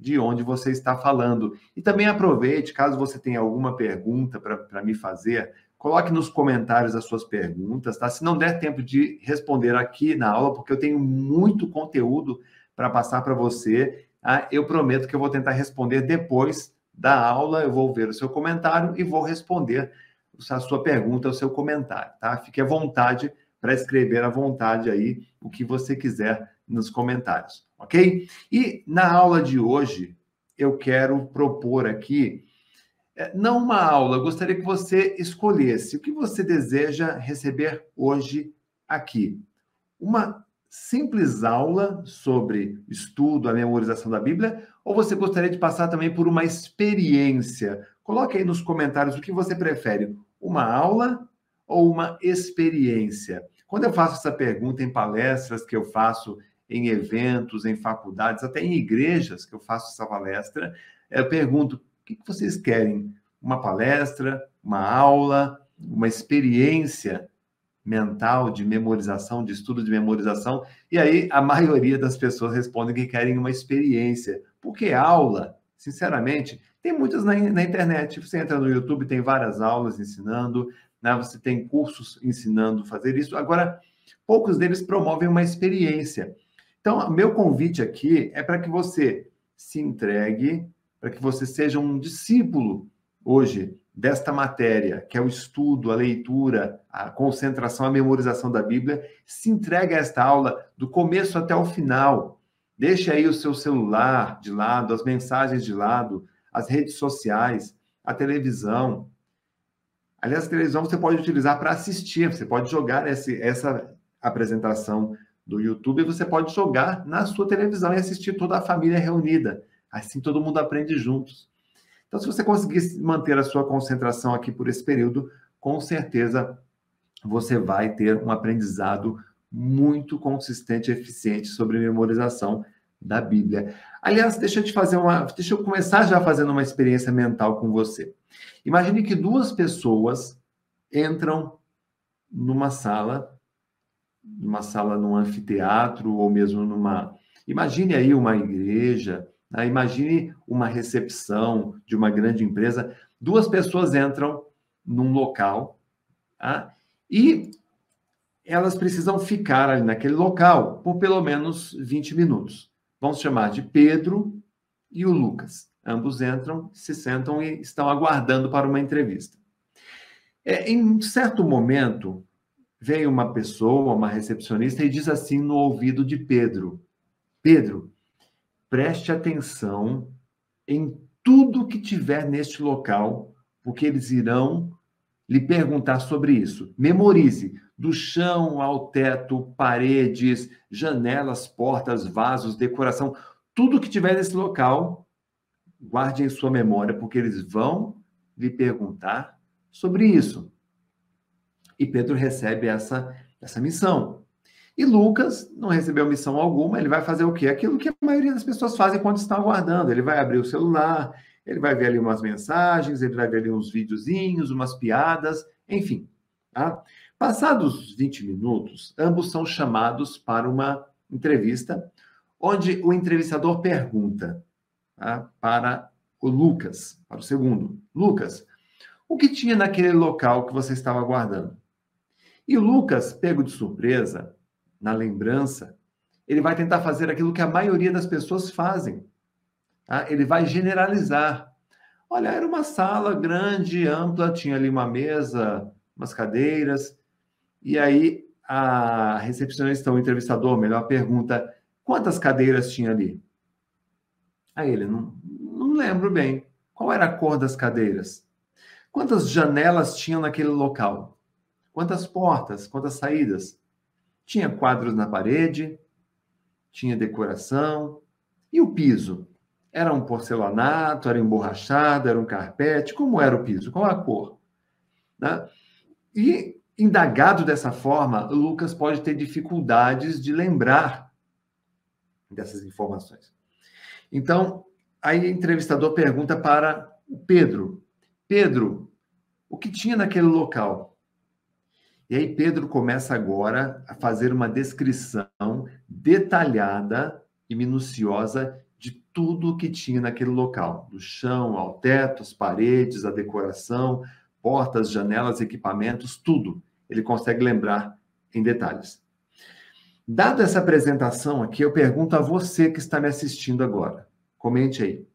de onde você está falando. E também aproveite, caso você tenha alguma pergunta para me fazer, coloque nos comentários as suas perguntas, tá? Se não der tempo de responder aqui na aula, porque eu tenho muito conteúdo para passar para você, tá? eu prometo que eu vou tentar responder depois da aula, eu vou ver o seu comentário e vou responder a sua pergunta, o seu comentário, tá? Fique à vontade para escrever à vontade aí o que você quiser nos comentários, ok? E na aula de hoje, eu quero propor aqui, é, não uma aula, gostaria que você escolhesse o que você deseja receber hoje aqui. Uma simples aula sobre estudo, a memorização da Bíblia, ou você gostaria de passar também por uma experiência? Coloque aí nos comentários o que você prefere, uma aula ou uma experiência? Quando eu faço essa pergunta em palestras que eu faço em eventos, em faculdades, até em igrejas que eu faço essa palestra, eu pergunto: o que vocês querem? Uma palestra, uma aula, uma experiência mental de memorização, de estudo de memorização? E aí a maioria das pessoas respondem que querem uma experiência, porque aula, sinceramente, tem muitas na, na internet. Você entra no YouTube, tem várias aulas ensinando, né? você tem cursos ensinando fazer isso. Agora, poucos deles promovem uma experiência. Então, meu convite aqui é para que você se entregue, para que você seja um discípulo hoje desta matéria, que é o estudo, a leitura, a concentração, a memorização da Bíblia. Se entregue a esta aula do começo até o final. Deixe aí o seu celular de lado, as mensagens de lado, as redes sociais, a televisão. Aliás, a televisão você pode utilizar para assistir, você pode jogar esse, essa apresentação do YouTube, você pode jogar na sua televisão e assistir toda a família reunida. Assim todo mundo aprende juntos. Então, se você conseguir manter a sua concentração aqui por esse período, com certeza você vai ter um aprendizado muito consistente e eficiente sobre memorização da Bíblia. Aliás, deixa eu te fazer uma, deixa eu começar já fazendo uma experiência mental com você. Imagine que duas pessoas entram numa sala numa sala num anfiteatro ou mesmo numa. Imagine aí uma igreja, né? imagine uma recepção de uma grande empresa. Duas pessoas entram num local tá? e elas precisam ficar ali naquele local por pelo menos 20 minutos. Vamos chamar de Pedro e o Lucas. Ambos entram, se sentam e estão aguardando para uma entrevista. É, em um certo momento, vem uma pessoa, uma recepcionista, e diz assim no ouvido de Pedro: Pedro, preste atenção em tudo que tiver neste local, porque eles irão lhe perguntar sobre isso. Memorize do chão ao teto, paredes, janelas, portas, vasos, decoração, tudo que tiver nesse local, guarde em sua memória, porque eles vão lhe perguntar sobre isso. E Pedro recebe essa, essa missão. E Lucas não recebeu missão alguma, ele vai fazer o quê? Aquilo que a maioria das pessoas fazem quando estão aguardando. Ele vai abrir o celular, ele vai ver ali umas mensagens, ele vai ver ali uns videozinhos, umas piadas, enfim. Tá? Passados 20 minutos, ambos são chamados para uma entrevista, onde o entrevistador pergunta tá? para o Lucas, para o segundo: Lucas, o que tinha naquele local que você estava aguardando? E Lucas, pego de surpresa, na lembrança, ele vai tentar fazer aquilo que a maioria das pessoas fazem. Tá? Ele vai generalizar. Olha, era uma sala grande, ampla, tinha ali uma mesa, umas cadeiras, e aí a recepcionista, o entrevistador, melhor pergunta, quantas cadeiras tinha ali? Aí ele, não, não lembro bem. Qual era a cor das cadeiras? Quantas janelas tinham naquele local? Quantas portas, quantas saídas? Tinha quadros na parede, tinha decoração. E o piso? Era um porcelanato, era emborrachado, era um carpete? Como era o piso? Qual a cor? Né? E, indagado dessa forma, Lucas pode ter dificuldades de lembrar dessas informações. Então, aí o entrevistador pergunta para Pedro: Pedro, o que tinha naquele local? E aí Pedro começa agora a fazer uma descrição detalhada e minuciosa de tudo que tinha naquele local, do chão ao teto, as paredes, a decoração, portas, janelas, equipamentos, tudo. Ele consegue lembrar em detalhes. Dada essa apresentação aqui, eu pergunto a você que está me assistindo agora. Comente aí.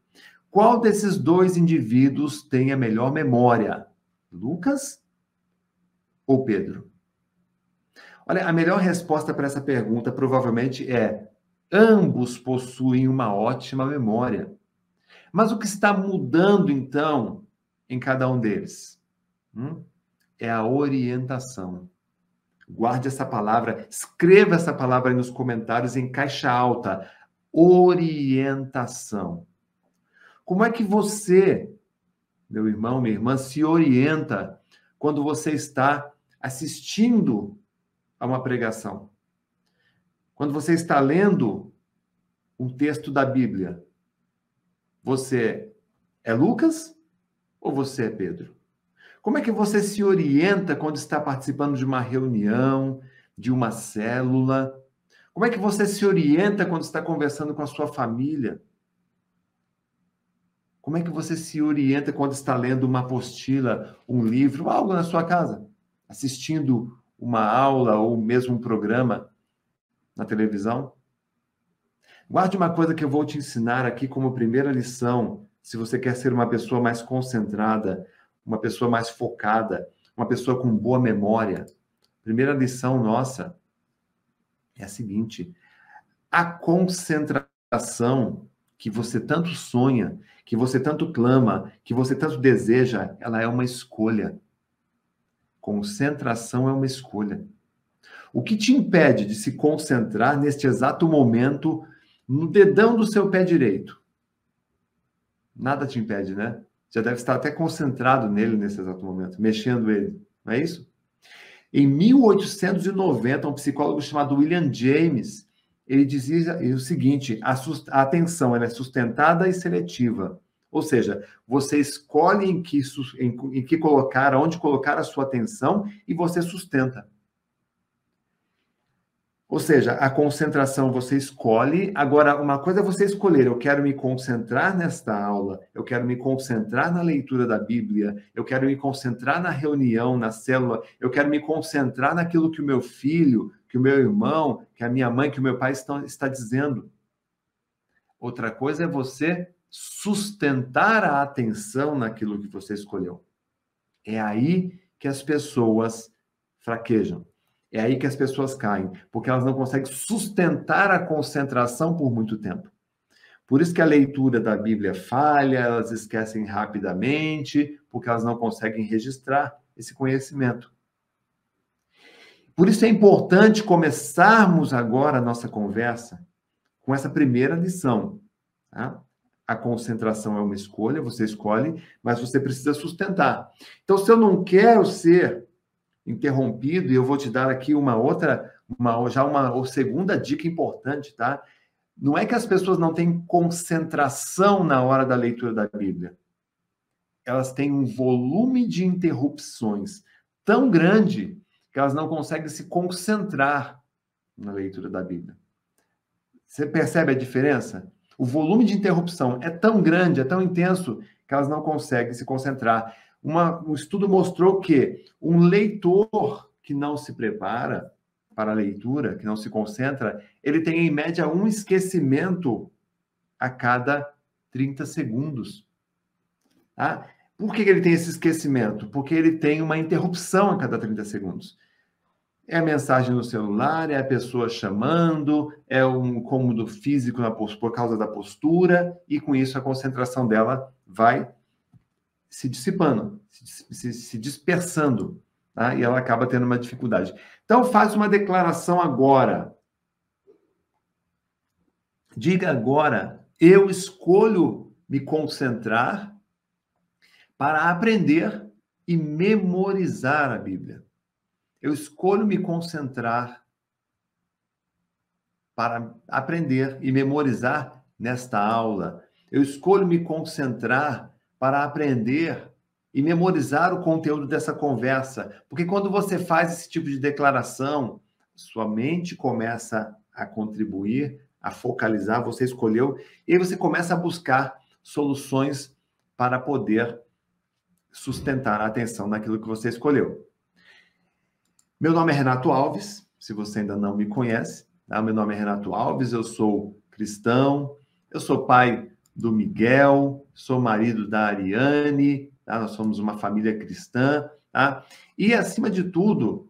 Qual desses dois indivíduos tem a melhor memória? Lucas ou Pedro? Olha, a melhor resposta para essa pergunta provavelmente é: ambos possuem uma ótima memória. Mas o que está mudando então em cada um deles? Hum? É a orientação. Guarde essa palavra, escreva essa palavra aí nos comentários em caixa alta. Orientação. Como é que você, meu irmão, minha irmã, se orienta quando você está assistindo a uma pregação? Quando você está lendo um texto da Bíblia, você é Lucas ou você é Pedro? Como é que você se orienta quando está participando de uma reunião, de uma célula? Como é que você se orienta quando está conversando com a sua família? Como é que você se orienta quando está lendo uma apostila, um livro, algo na sua casa? Assistindo uma aula ou mesmo um programa na televisão? Guarde uma coisa que eu vou te ensinar aqui como primeira lição, se você quer ser uma pessoa mais concentrada, uma pessoa mais focada, uma pessoa com boa memória. Primeira lição nossa é a seguinte: a concentração que você tanto sonha, que você tanto clama, que você tanto deseja, ela é uma escolha. Concentração é uma escolha. O que te impede de se concentrar neste exato momento no dedão do seu pé direito? Nada te impede, né? já deve estar até concentrado nele nesse exato momento, mexendo ele, não é isso? Em 1890, um psicólogo chamado William James, ele dizia o seguinte: a, atenção é sustentada e seletiva. Ou seja, você escolhe em que, em, em que colocar, onde colocar a sua atenção e você sustenta. Ou seja, a concentração você escolhe. Agora, uma coisa é você escolher: eu quero me concentrar nesta aula, eu quero me concentrar na leitura da Bíblia, eu quero me concentrar na reunião, na célula, eu quero me concentrar naquilo que o meu filho, que o meu irmão, que a minha mãe, que o meu pai estão, está dizendo. Outra coisa é você sustentar a atenção naquilo que você escolheu. É aí que as pessoas fraquejam. É aí que as pessoas caem, porque elas não conseguem sustentar a concentração por muito tempo. Por isso que a leitura da Bíblia falha, elas esquecem rapidamente, porque elas não conseguem registrar esse conhecimento. Por isso é importante começarmos agora a nossa conversa com essa primeira lição. Tá? A concentração é uma escolha, você escolhe, mas você precisa sustentar. Então, se eu não quero ser interrompido, e eu vou te dar aqui uma outra, uma, já uma segunda dica importante, tá? Não é que as pessoas não têm concentração na hora da leitura da Bíblia. Elas têm um volume de interrupções tão grande que elas não conseguem se concentrar na leitura da Bíblia. Você percebe a diferença? O volume de interrupção é tão grande, é tão intenso, que elas não conseguem se concentrar uma, um estudo mostrou que um leitor que não se prepara para a leitura, que não se concentra, ele tem em média um esquecimento a cada 30 segundos. Tá? Por que ele tem esse esquecimento? Porque ele tem uma interrupção a cada 30 segundos. É a mensagem no celular, é a pessoa chamando, é um cômodo físico por causa da postura, e com isso a concentração dela vai se dissipando, se, se, dispersando, tá? e ela acaba tendo uma dificuldade. Então, faz uma declaração agora. Diga agora: eu escolho me concentrar para aprender e memorizar a Bíblia. Eu escolho me concentrar para aprender e memorizar nesta aula. Eu escolho me concentrar para aprender e memorizar o conteúdo dessa conversa. Porque quando você faz esse tipo de declaração, sua mente começa a contribuir, a focalizar, você escolheu, e aí você começa a buscar soluções para poder sustentar a atenção naquilo que você escolheu. Meu nome é Renato Alves, se você ainda não me conhece, tá? meu nome é Renato Alves, eu sou cristão, eu sou pai do Miguel, sou marido da Ariane, tá? nós somos uma família cristã, tá? E acima de tudo,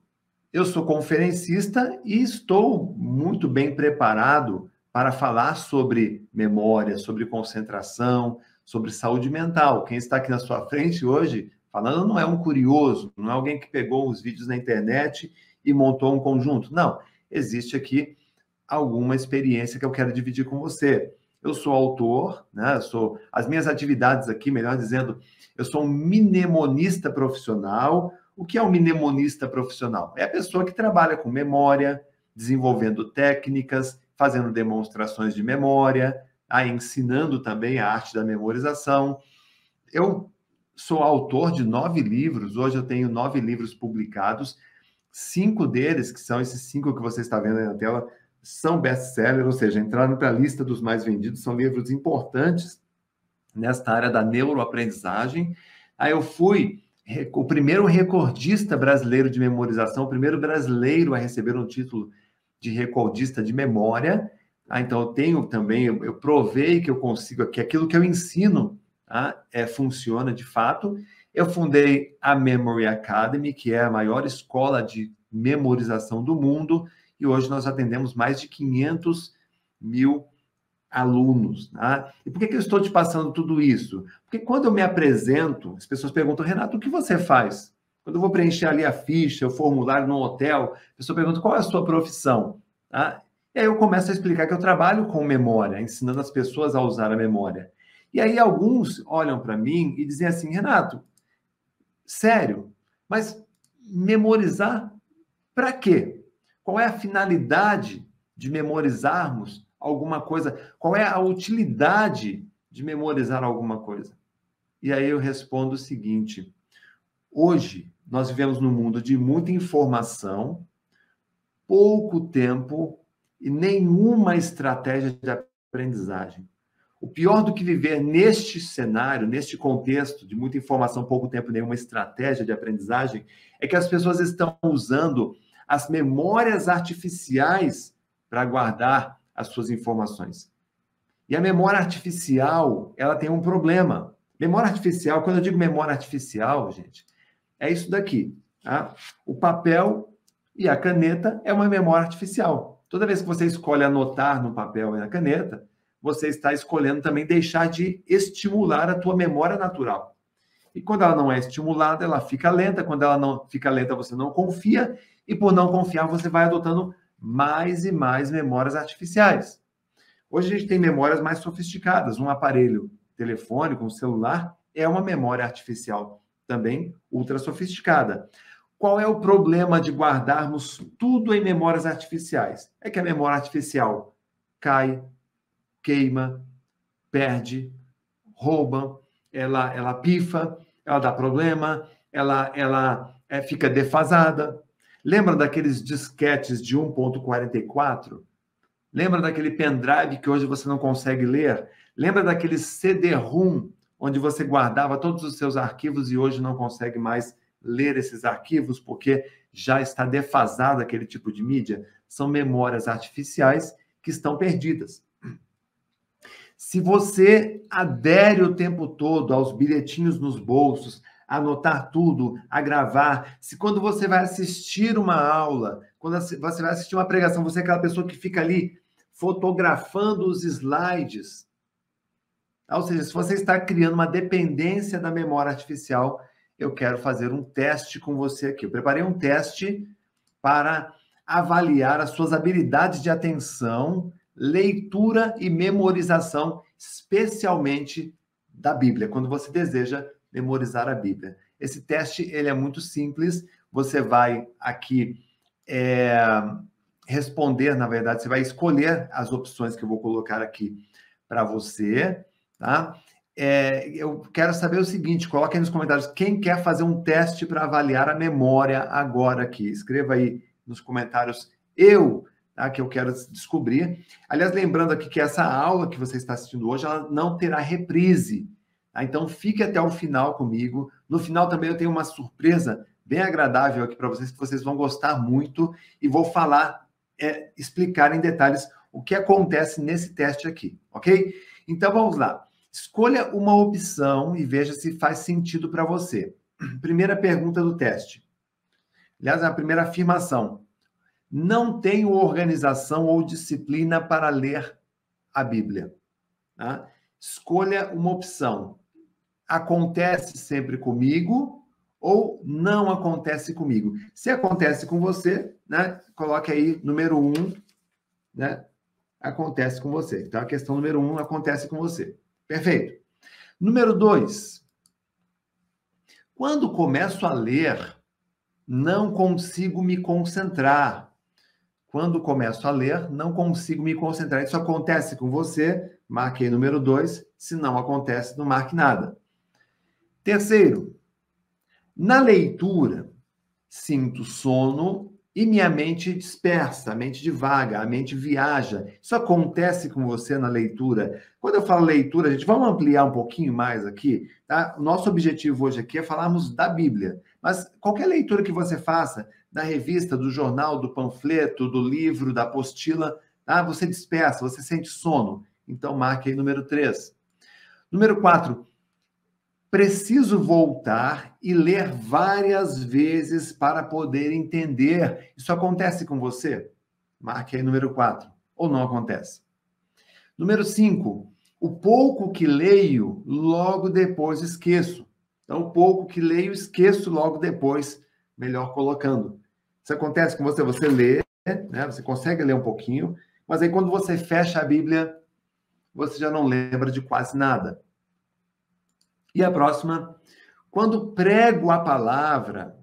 eu sou conferencista e estou muito bem preparado para falar sobre memória, sobre concentração, sobre saúde mental. Quem está aqui na sua frente hoje falando não é um curioso, não é alguém que pegou os vídeos na internet e montou um conjunto. Não, existe aqui alguma experiência que eu quero dividir com você. Eu sou autor, né? Eu sou as minhas atividades aqui, melhor dizendo, eu sou um mnemonista profissional. O que é um mnemonista profissional? É a pessoa que trabalha com memória, desenvolvendo técnicas, fazendo demonstrações de memória, a ensinando também a arte da memorização. Eu sou autor de nove livros, hoje eu tenho nove livros publicados, cinco deles, que são esses cinco que você está vendo aí na tela, são best-sellers, ou seja, entraram para a lista dos mais vendidos, são livros importantes nesta área da neuroaprendizagem. Aí eu fui o primeiro recordista brasileiro de memorização, o primeiro brasileiro a receber um título de recordista de memória. Ah, então, eu tenho também, eu, eu provei que eu consigo, que aquilo que eu ensino tá, é, funciona de fato. Eu fundei a Memory Academy, que é a maior escola de memorização do mundo, e hoje nós atendemos mais de 500 mil alunos. Tá? E por que, que eu estou te passando tudo isso? Porque quando eu me apresento, as pessoas perguntam, Renato, o que você faz? Quando eu vou preencher ali a ficha, o formulário no hotel, a pessoa pergunta qual é a sua profissão. Tá? E aí eu começo a explicar que eu trabalho com memória, ensinando as pessoas a usar a memória. E aí alguns olham para mim e dizem assim, Renato, sério, mas memorizar para quê? Qual é a finalidade de memorizarmos alguma coisa? Qual é a utilidade de memorizar alguma coisa? E aí eu respondo o seguinte: hoje nós vivemos num mundo de muita informação, pouco tempo e nenhuma estratégia de aprendizagem. O pior do que viver neste cenário, neste contexto de muita informação, pouco tempo nenhuma estratégia de aprendizagem, é que as pessoas estão usando as memórias artificiais para guardar as suas informações. E a memória artificial, ela tem um problema. Memória artificial, quando eu digo memória artificial, gente, é isso daqui. Tá? O papel e a caneta é uma memória artificial. Toda vez que você escolhe anotar no papel e na caneta, você está escolhendo também deixar de estimular a tua memória natural. E quando ela não é estimulada, ela fica lenta. Quando ela não fica lenta, você não confia. E por não confiar, você vai adotando mais e mais memórias artificiais. Hoje a gente tem memórias mais sofisticadas. Um aparelho telefônico, um celular, é uma memória artificial também ultra sofisticada. Qual é o problema de guardarmos tudo em memórias artificiais? É que a memória artificial cai, queima, perde, rouba, ela, ela pifa, ela dá problema, ela, ela é, fica defasada. Lembra daqueles disquetes de 1.44? Lembra daquele pendrive que hoje você não consegue ler? Lembra daquele CD-ROM onde você guardava todos os seus arquivos e hoje não consegue mais ler esses arquivos porque já está defasado aquele tipo de mídia? São memórias artificiais que estão perdidas. Se você adere o tempo todo aos bilhetinhos nos bolsos, anotar tudo, a gravar, se quando você vai assistir uma aula, quando você vai assistir uma pregação, você é aquela pessoa que fica ali fotografando os slides, ou seja, se você está criando uma dependência da memória artificial, eu quero fazer um teste com você aqui. Eu preparei um teste para avaliar as suas habilidades de atenção, leitura e memorização, especialmente da Bíblia, quando você deseja memorizar a Bíblia. Esse teste ele é muito simples. Você vai aqui é, responder, na verdade, você vai escolher as opções que eu vou colocar aqui para você, tá? É, eu quero saber o seguinte: coloque aí nos comentários quem quer fazer um teste para avaliar a memória agora aqui. Escreva aí nos comentários. Eu tá? que eu quero descobrir. Aliás, lembrando aqui que essa aula que você está assistindo hoje, ela não terá reprise. Tá? Então, fique até o final comigo. No final também eu tenho uma surpresa bem agradável aqui para vocês, que vocês vão gostar muito, e vou falar, é, explicar em detalhes o que acontece nesse teste aqui, ok? Então, vamos lá. Escolha uma opção e veja se faz sentido para você. Primeira pergunta do teste. Aliás, a primeira afirmação. Não tenho organização ou disciplina para ler a Bíblia. Tá? Escolha uma opção. Acontece sempre comigo ou não acontece comigo? Se acontece com você, né, coloque aí número um, né, acontece com você. Então, a questão número um acontece com você. Perfeito. Número dois. Quando começo a ler, não consigo me concentrar. Quando começo a ler, não consigo me concentrar. Isso acontece com você, marquei número dois. Se não acontece, não marque nada. Terceiro, na leitura, sinto sono e minha mente dispersa, a mente divaga, a mente viaja. Isso acontece com você na leitura. Quando eu falo leitura, a gente vamos ampliar um pouquinho mais aqui, tá? O nosso objetivo hoje aqui é falarmos da Bíblia. Mas qualquer leitura que você faça, da revista, do jornal, do panfleto, do livro, da apostila, tá? você dispersa, você sente sono. Então marque aí número 3. Número 4 preciso voltar e ler várias vezes para poder entender. Isso acontece com você? Marque aí número 4. Ou não acontece? Número 5. O pouco que leio, logo depois esqueço. Então, o pouco que leio, esqueço logo depois, melhor colocando. Isso acontece com você, você lê, né? Você consegue ler um pouquinho, mas aí quando você fecha a Bíblia, você já não lembra de quase nada. E a próxima, quando prego a palavra,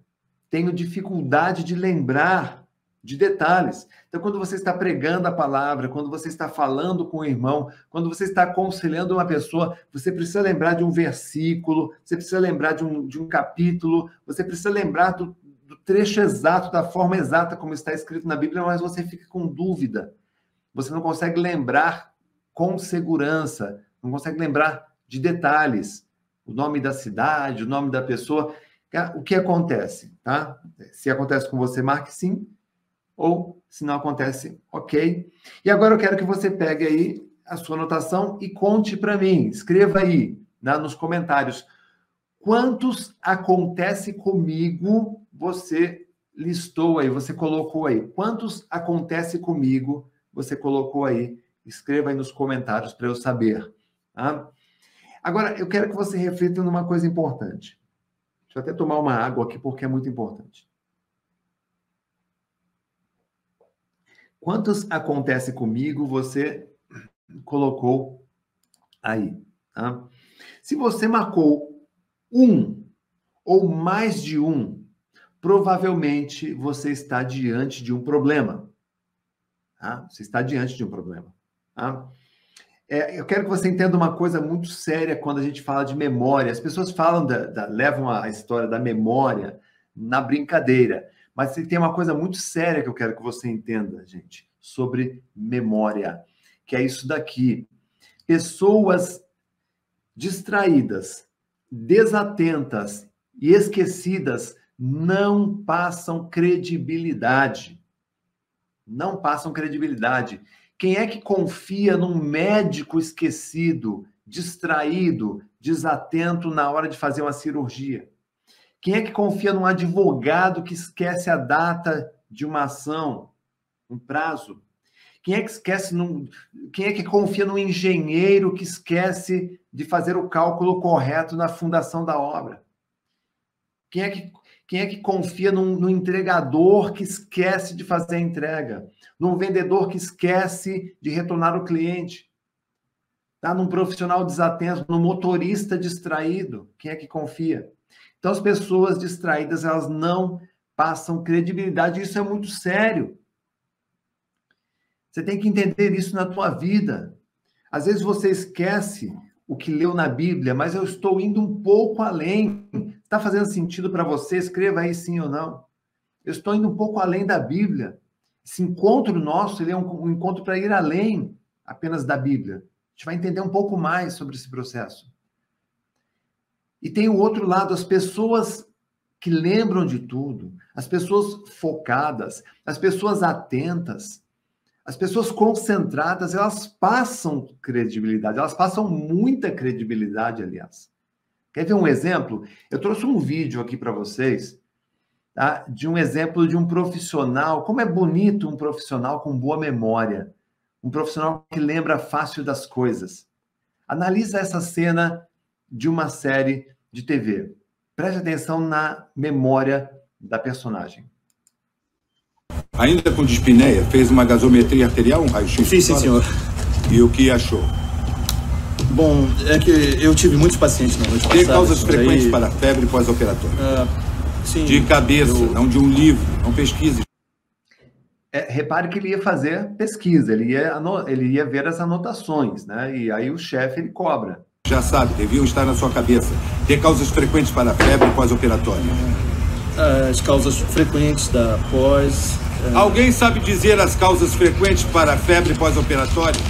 tenho dificuldade de lembrar de detalhes. Então, quando você está pregando a palavra, quando você está falando com o irmão, quando você está aconselhando uma pessoa, você precisa lembrar de um versículo, você precisa lembrar de um, de um capítulo, você precisa lembrar do, trecho exato, da forma exata como está escrito na Bíblia, mas você fica com dúvida. Você não consegue lembrar com segurança, não consegue lembrar de detalhes o nome da cidade, o nome da pessoa. O que acontece, tá? Se acontece com você, marque sim. Ou, se não acontece, ok. E agora eu quero que você pegue aí a sua anotação e conte para mim. Escreva aí né, nos comentários. Quantos acontece comigo você listou aí, você colocou aí? Quantos acontece comigo você colocou aí? Escreva aí nos comentários para eu saber. Tá? Agora, eu quero que você reflita numa coisa importante. Deixa eu até tomar uma água aqui, porque é muito importante. Quantos acontece comigo você colocou aí? Tá? Se você marcou um ou mais de um, provavelmente você está diante de um problema. Tá? Você está diante de um problema. Tá? É, eu quero que você entenda uma coisa muito séria quando a gente fala de memória. As pessoas falam da, da, levam a história da memória na brincadeira, mas tem uma coisa muito séria que eu quero que você entenda, gente, sobre memória, que é isso daqui. Pessoas distraídas, desatentas e esquecidas não passam credibilidade. Não passam credibilidade. Quem é que confia num médico esquecido, distraído, desatento na hora de fazer uma cirurgia? Quem é que confia num advogado que esquece a data de uma ação, um prazo? Quem é que esquece num, quem é que confia no engenheiro que esquece de fazer o cálculo correto na fundação da obra? Quem é que quem é que confia num entregador que esquece de fazer a entrega? Num vendedor que esquece de retornar o cliente? Tá? Num profissional desatento, num motorista distraído? Quem é que confia? Então, as pessoas distraídas, elas não passam credibilidade. Isso é muito sério. Você tem que entender isso na tua vida. Às vezes você esquece o que leu na Bíblia, mas eu estou indo um pouco além. Está fazendo sentido para você? Escreva aí sim ou não. Eu estou indo um pouco além da Bíblia. Esse encontro nosso é um, um encontro para ir além apenas da Bíblia. A gente vai entender um pouco mais sobre esse processo. E tem o outro lado, as pessoas que lembram de tudo, as pessoas focadas, as pessoas atentas, as pessoas concentradas, elas passam credibilidade, elas passam muita credibilidade, aliás. Quer ver um exemplo? Eu trouxe um vídeo aqui para vocês, tá? de um exemplo de um profissional. Como é bonito um profissional com boa memória, um profissional que lembra fácil das coisas. Analisa essa cena de uma série de TV. Preste atenção na memória da personagem. Ainda com dispneia, fez uma gasometria arterial, um raio-x? Fiz, sim, senhor. E o que achou? Bom, é que eu tive muitos pacientes na noite Tem causas frequentes aí... para febre pós-operatória? Uh, sim. De cabeça, eu... não de um livro, não pesquise. É, repare que ele ia fazer pesquisa, ele ia, ele ia ver as anotações, né? E aí o chefe ele cobra. Já sabe, deviam estar na sua cabeça. Tem causas frequentes para febre pós-operatória? As causas frequentes da pós. Alguém sabe dizer as causas frequentes para febre pós-operatória?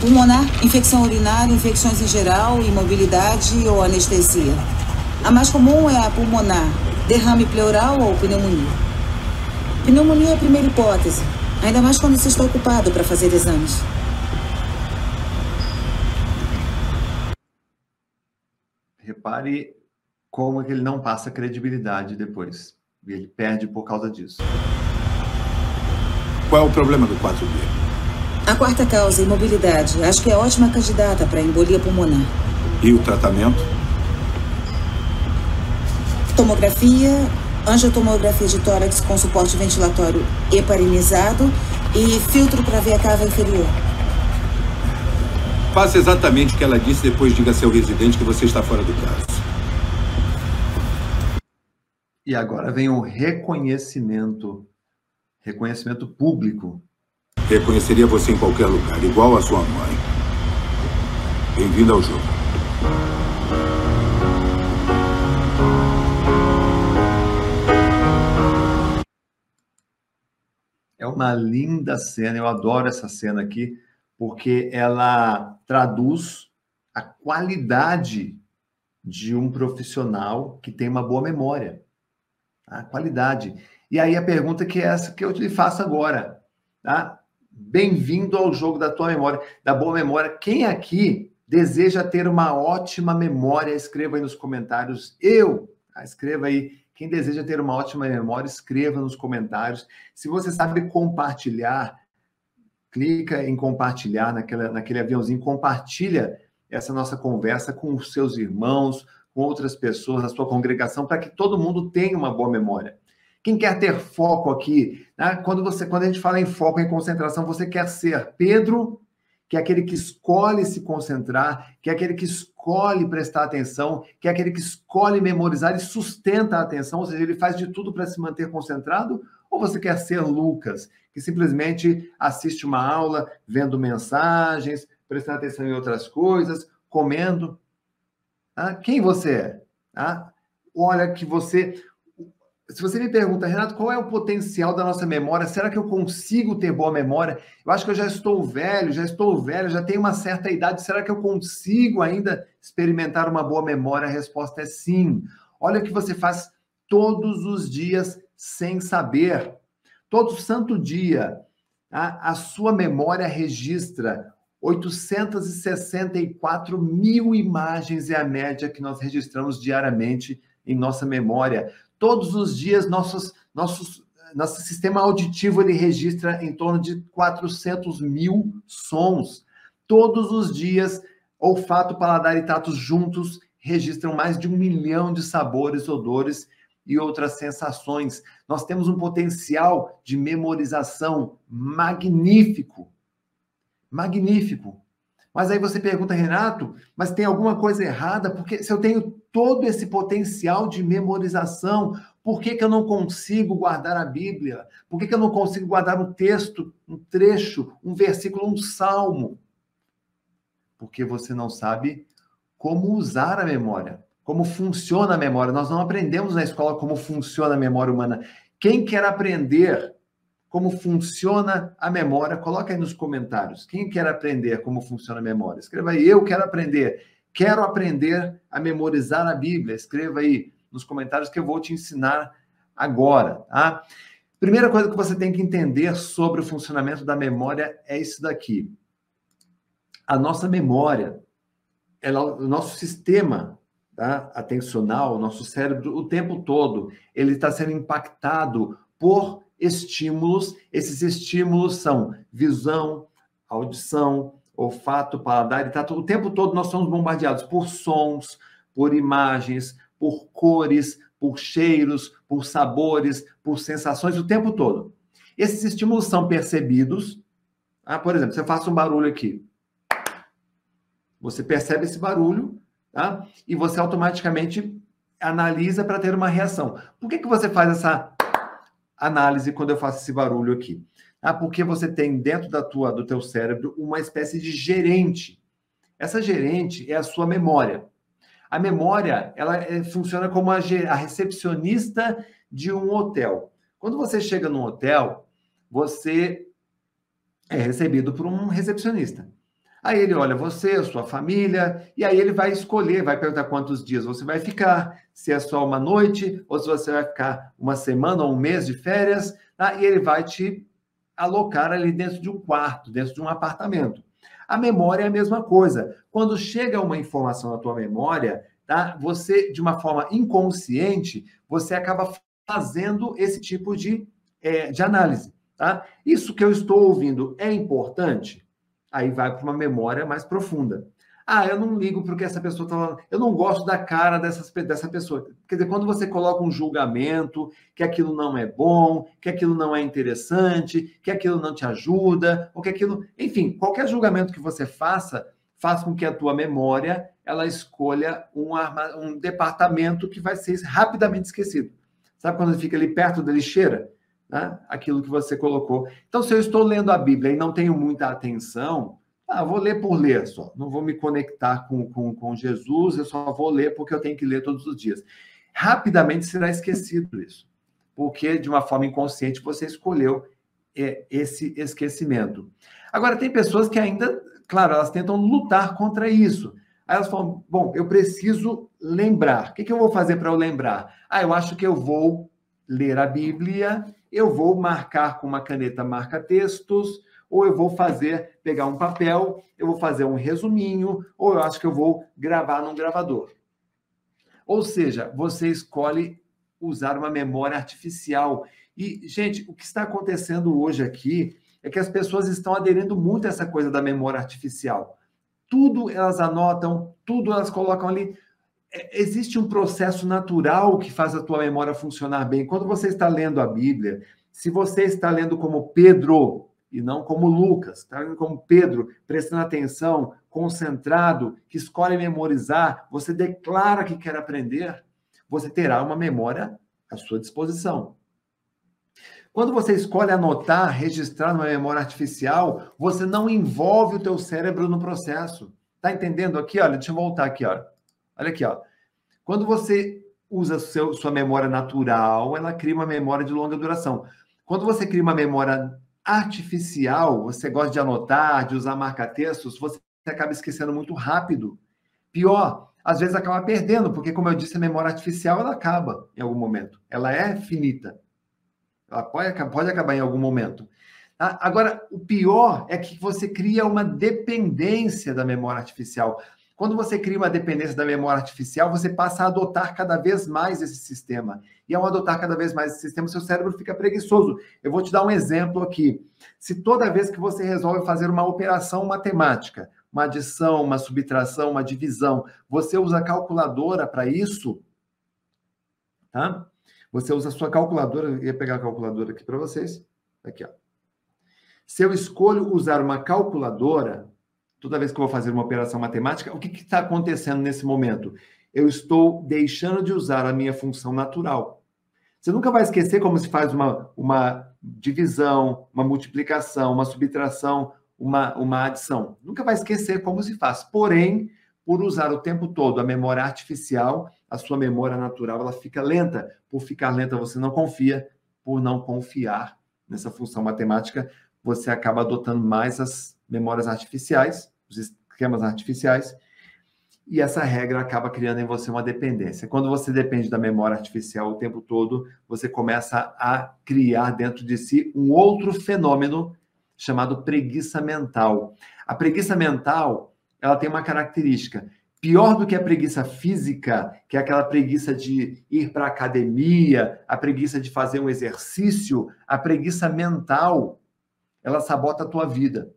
Pulmonar, infecção urinária, infecções em geral, imobilidade ou anestesia. A mais comum é a pulmonar, derrame pleural ou pneumonia. Pneumonia é a primeira hipótese, ainda mais quando se está ocupado para fazer exames. Repare como é que ele não passa credibilidade depois. Ele perde por causa disso. Qual é o problema do 4B? A quarta causa, imobilidade. Acho que é ótima candidata para embolia pulmonar. E o tratamento? Tomografia, angiotomografia de tórax com suporte ventilatório heparinizado e filtro para ver a cava inferior. Faça exatamente o que ela disse, depois diga a seu residente que você está fora do caso. E agora vem o reconhecimento, reconhecimento público. Reconheceria você em qualquer lugar, igual a sua mãe. Bem-vindo ao jogo. É uma linda cena, eu adoro essa cena aqui porque ela traduz a qualidade de um profissional que tem uma boa memória. A qualidade. E aí a pergunta que é essa que eu te faço agora, tá? Bem-vindo ao jogo da tua memória, da boa memória. Quem aqui deseja ter uma ótima memória, escreva aí nos comentários. Eu, tá? escreva aí. Quem deseja ter uma ótima memória, escreva nos comentários. Se você sabe compartilhar, clica em compartilhar naquela, naquele aviãozinho, compartilha essa nossa conversa com os seus irmãos, com outras pessoas da sua congregação, para que todo mundo tenha uma boa memória. Quem quer ter foco aqui, né? quando você, quando a gente fala em foco, em concentração, você quer ser Pedro, que é aquele que escolhe se concentrar, que é aquele que escolhe prestar atenção, que é aquele que escolhe memorizar e sustenta a atenção, ou seja, ele faz de tudo para se manter concentrado, ou você quer ser Lucas, que simplesmente assiste uma aula, vendo mensagens, prestando atenção em outras coisas, comendo? Ah, quem você é? Ah, olha que você. Se você me pergunta, Renato, qual é o potencial da nossa memória? Será que eu consigo ter boa memória? Eu acho que eu já estou velho, já estou velho, já tenho uma certa idade. Será que eu consigo ainda experimentar uma boa memória? A resposta é sim. Olha o que você faz todos os dias sem saber. Todo santo dia, a, a sua memória registra 864 mil imagens é a média que nós registramos diariamente em nossa memória. Todos os dias, nossos, nossos, nosso sistema auditivo ele registra em torno de 400 mil sons. Todos os dias, olfato, paladar e tato juntos registram mais de um milhão de sabores, odores e outras sensações. Nós temos um potencial de memorização magnífico. Magnífico. Mas aí você pergunta, Renato, mas tem alguma coisa errada? Porque se eu tenho todo esse potencial de memorização, por que, que eu não consigo guardar a Bíblia? Por que, que eu não consigo guardar um texto, um trecho, um versículo, um salmo? Porque você não sabe como usar a memória como funciona a memória. Nós não aprendemos na escola como funciona a memória humana. Quem quer aprender como funciona a memória? Coloca aí nos comentários. Quem quer aprender como funciona a memória? Escreva aí, eu quero aprender. Quero aprender a memorizar a Bíblia. Escreva aí nos comentários que eu vou te ensinar agora, tá? Primeira coisa que você tem que entender sobre o funcionamento da memória é isso daqui. A nossa memória, ela, o nosso sistema tá, atencional, o nosso cérebro, o tempo todo, ele está sendo impactado por estímulos. Esses estímulos são visão, audição, olfato, paladar, e tá, o tempo todo nós somos bombardeados por sons, por imagens, por cores, por cheiros, por sabores, por sensações o tempo todo. Esses estímulos são percebidos. Ah, por exemplo, você faz um barulho aqui. Você percebe esse barulho, tá? E você automaticamente analisa para ter uma reação. Por que, que você faz essa análise quando eu faço esse barulho aqui? Ah, porque você tem dentro da tua, do teu cérebro uma espécie de gerente. Essa gerente é a sua memória. A memória, ela é, funciona como a, a recepcionista de um hotel. Quando você chega num hotel, você é recebido por um recepcionista. Aí ele olha você, sua família, e aí ele vai escolher, vai perguntar quantos dias você vai ficar, se é só uma noite, ou se você vai ficar uma semana ou um mês de férias, tá? e ele vai te alocar ali dentro de um quarto, dentro de um apartamento. A memória é a mesma coisa. Quando chega uma informação na tua memória, tá? Você, de uma forma inconsciente, você acaba fazendo esse tipo de, é, de análise, tá? Isso que eu estou ouvindo é importante? Aí vai para uma memória mais profunda. Ah, eu não ligo porque essa pessoa está falando. Eu não gosto da cara dessas, dessa pessoa. Quer dizer, quando você coloca um julgamento, que aquilo não é bom, que aquilo não é interessante, que aquilo não te ajuda, ou que aquilo. Enfim, qualquer julgamento que você faça, faz com que a tua memória ela escolha um, arma, um departamento que vai ser rapidamente esquecido. Sabe quando fica ali perto da lixeira? Né? Aquilo que você colocou. Então, se eu estou lendo a Bíblia e não tenho muita atenção, ah, vou ler por ler só. Não vou me conectar com, com, com Jesus, eu só vou ler porque eu tenho que ler todos os dias. Rapidamente será esquecido isso, porque de uma forma inconsciente você escolheu é, esse esquecimento. Agora, tem pessoas que ainda, claro, elas tentam lutar contra isso. Aí elas falam: bom, eu preciso lembrar. O que, que eu vou fazer para eu lembrar? Ah, eu acho que eu vou ler a Bíblia, eu vou marcar com uma caneta marca-textos ou eu vou fazer, pegar um papel, eu vou fazer um resuminho, ou eu acho que eu vou gravar num gravador. Ou seja, você escolhe usar uma memória artificial. E, gente, o que está acontecendo hoje aqui é que as pessoas estão aderindo muito a essa coisa da memória artificial. Tudo elas anotam, tudo elas colocam ali. É, existe um processo natural que faz a tua memória funcionar bem. Quando você está lendo a Bíblia, se você está lendo como Pedro, e não como Lucas, tá? como Pedro, prestando atenção, concentrado, que escolhe memorizar, você declara que quer aprender, você terá uma memória à sua disposição. Quando você escolhe anotar, registrar numa memória artificial, você não envolve o teu cérebro no processo. Tá entendendo aqui? Olha, deixa eu voltar aqui, olha. Olha aqui, ó. Quando você usa seu, sua memória natural, ela cria uma memória de longa duração. Quando você cria uma memória artificial, você gosta de anotar, de usar marca-textos, você acaba esquecendo muito rápido. Pior, às vezes acaba perdendo, porque, como eu disse, a memória artificial ela acaba em algum momento. Ela é finita. Ela pode, pode acabar em algum momento. Tá? Agora, o pior é que você cria uma dependência da memória artificial. Quando você cria uma dependência da memória artificial, você passa a adotar cada vez mais esse sistema. E ao adotar cada vez mais esse sistema, seu cérebro fica preguiçoso. Eu vou te dar um exemplo aqui. Se toda vez que você resolve fazer uma operação matemática, uma adição, uma subtração, uma divisão, você usa a calculadora para isso, tá? Você usa a sua calculadora, eu ia pegar a calculadora aqui para vocês. Aqui, ó. Se eu escolho usar uma calculadora, toda vez que eu vou fazer uma operação matemática, o que está acontecendo nesse momento? Eu estou deixando de usar a minha função natural. Você nunca vai esquecer como se faz uma, uma divisão, uma multiplicação, uma subtração, uma, uma adição. Nunca vai esquecer como se faz. Porém, por usar o tempo todo a memória artificial, a sua memória natural ela fica lenta. Por ficar lenta, você não confia, por não confiar nessa função matemática, você acaba adotando mais as memórias artificiais, os esquemas artificiais, e essa regra acaba criando em você uma dependência. Quando você depende da memória artificial o tempo todo, você começa a criar dentro de si um outro fenômeno chamado preguiça mental. A preguiça mental, ela tem uma característica. Pior do que a preguiça física, que é aquela preguiça de ir para a academia, a preguiça de fazer um exercício, a preguiça mental, ela sabota a tua vida.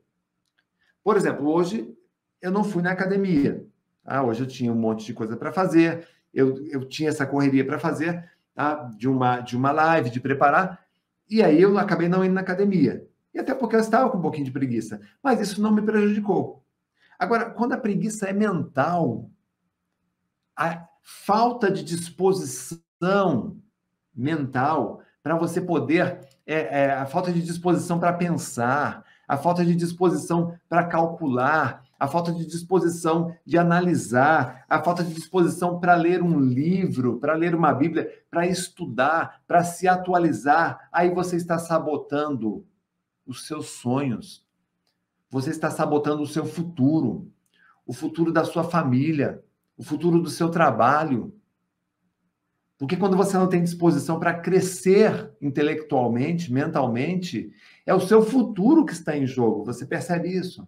Por exemplo, hoje eu não fui na academia. Ah, hoje eu tinha um monte de coisa para fazer, eu, eu tinha essa correria para fazer, tá? de, uma, de uma live, de preparar, e aí eu acabei não indo na academia. E até porque eu estava com um pouquinho de preguiça. Mas isso não me prejudicou. Agora, quando a preguiça é mental, a falta de disposição mental para você poder, é, é, a falta de disposição para pensar, a falta de disposição para calcular, a falta de disposição de analisar, a falta de disposição para ler um livro, para ler uma Bíblia, para estudar, para se atualizar, aí você está sabotando os seus sonhos. Você está sabotando o seu futuro, o futuro da sua família, o futuro do seu trabalho. Porque quando você não tem disposição para crescer intelectualmente, mentalmente, é o seu futuro que está em jogo. Você percebe isso?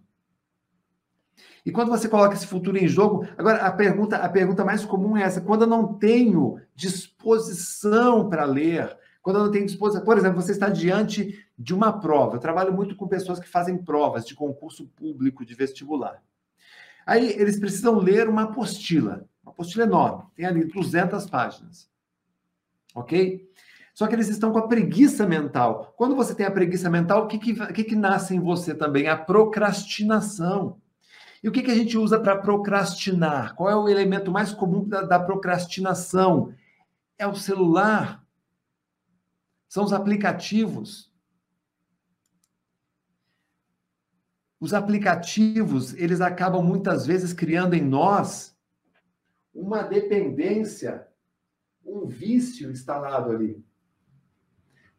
E quando você coloca esse futuro em jogo, agora a pergunta, a pergunta mais comum é essa: quando eu não tenho disposição para ler, quando eu não tenho disposição, por exemplo, você está diante de uma prova. Eu trabalho muito com pessoas que fazem provas de concurso público, de vestibular. Aí eles precisam ler uma apostila, uma apostila enorme, tem ali 200 páginas. Ok? Só que eles estão com a preguiça mental. Quando você tem a preguiça mental, o que, que, que, que nasce em você também? A procrastinação. E o que, que a gente usa para procrastinar? Qual é o elemento mais comum da, da procrastinação? É o celular. São os aplicativos. Os aplicativos, eles acabam muitas vezes criando em nós uma dependência, um vício instalado ali.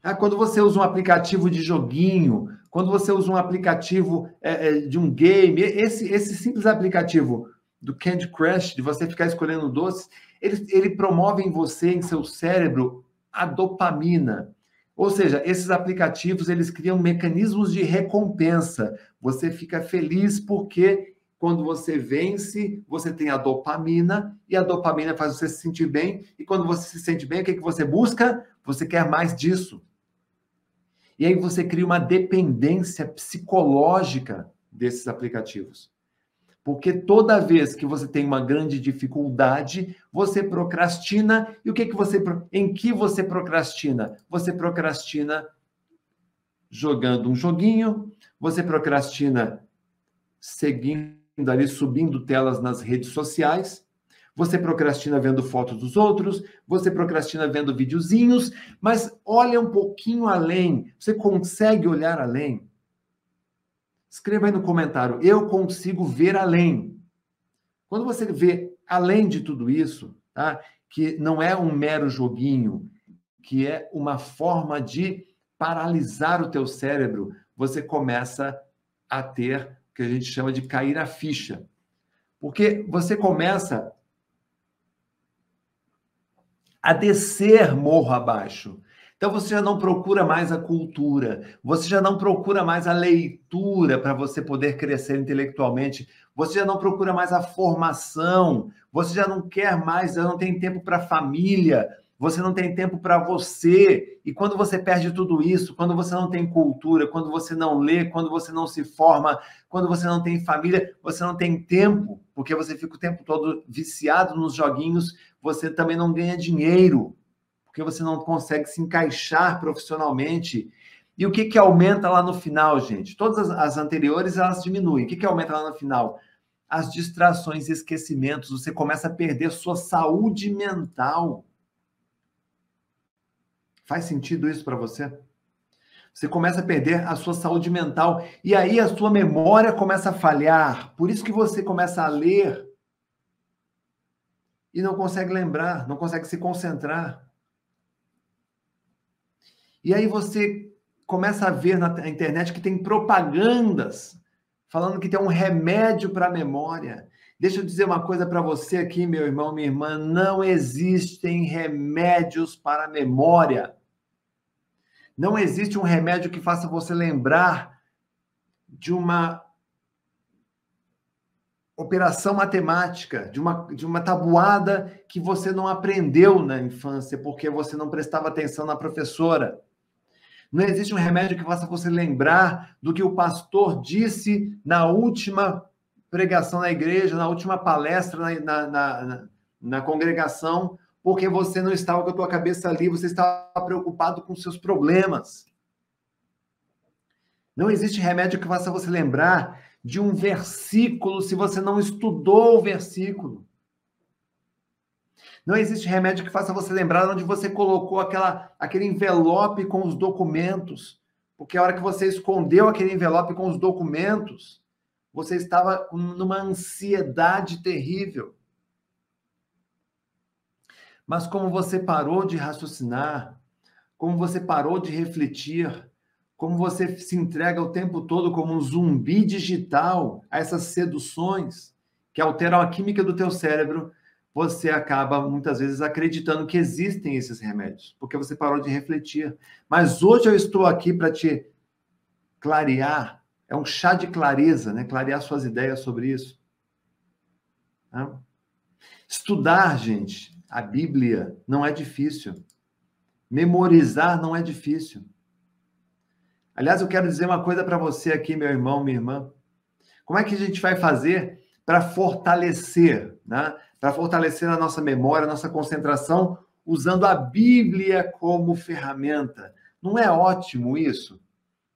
Ah, quando você usa um aplicativo de joguinho, quando você usa um aplicativo é, é, de um game, esse, esse simples aplicativo do Candy Crush, de você ficar escolhendo doces, ele, ele promove em você, em seu cérebro, a dopamina. Ou seja, esses aplicativos, eles criam mecanismos de recompensa. Você fica feliz porque quando você vence, você tem a dopamina, e a dopamina faz você se sentir bem, e quando você se sente bem, o que, é que você busca? Você quer mais disso. E aí você cria uma dependência psicológica desses aplicativos. Porque toda vez que você tem uma grande dificuldade, você procrastina. E o que que você em que você procrastina? Você procrastina jogando um joguinho, você procrastina seguindo ali subindo telas nas redes sociais, você procrastina vendo fotos dos outros, você procrastina vendo videozinhos, mas olha um pouquinho além. Você consegue olhar além? Escreva aí no comentário. Eu consigo ver além. Quando você vê além de tudo isso, tá? que não é um mero joguinho, que é uma forma de paralisar o teu cérebro, você começa a ter o que a gente chama de cair a ficha. Porque você começa a descer morro abaixo. Então você já não procura mais a cultura, você já não procura mais a leitura para você poder crescer intelectualmente, você já não procura mais a formação, você já não quer mais, já não tem tempo para a família, você não tem tempo para você. E quando você perde tudo isso, quando você não tem cultura, quando você não lê, quando você não se forma, quando você não tem família, você não tem tempo, porque você fica o tempo todo viciado nos joguinhos, você também não ganha dinheiro, porque você não consegue se encaixar profissionalmente. E o que que aumenta lá no final, gente? Todas as, as anteriores elas diminuem. O que que aumenta lá no final? As distrações e esquecimentos. Você começa a perder sua saúde mental. Faz sentido isso para você? Você começa a perder a sua saúde mental e aí a sua memória começa a falhar. Por isso que você começa a ler e não consegue lembrar, não consegue se concentrar. E aí você começa a ver na internet que tem propagandas falando que tem um remédio para a memória. Deixa eu dizer uma coisa para você aqui, meu irmão, minha irmã: não existem remédios para a memória. Não existe um remédio que faça você lembrar de uma operação matemática, de uma, de uma tabuada que você não aprendeu na infância porque você não prestava atenção na professora. Não existe um remédio que faça você lembrar do que o pastor disse na última pregação na igreja, na última palestra na, na, na, na congregação, porque você não estava com a tua cabeça ali, você estava preocupado com seus problemas. Não existe remédio que faça você lembrar de um versículo se você não estudou o versículo. Não existe remédio que faça você lembrar onde você colocou aquela, aquele envelope com os documentos. Porque a hora que você escondeu aquele envelope com os documentos, você estava numa ansiedade terrível. Mas como você parou de raciocinar, como você parou de refletir, como você se entrega o tempo todo como um zumbi digital a essas seduções que alteram a química do teu cérebro, você acaba muitas vezes acreditando que existem esses remédios, porque você parou de refletir. Mas hoje eu estou aqui para te clarear, é um chá de clareza, né? Clarear suas ideias sobre isso. Estudar, gente, a Bíblia não é difícil. Memorizar não é difícil. Aliás, eu quero dizer uma coisa para você aqui, meu irmão, minha irmã. Como é que a gente vai fazer para fortalecer, né? Para fortalecer a nossa memória, a nossa concentração, usando a Bíblia como ferramenta. Não é ótimo isso?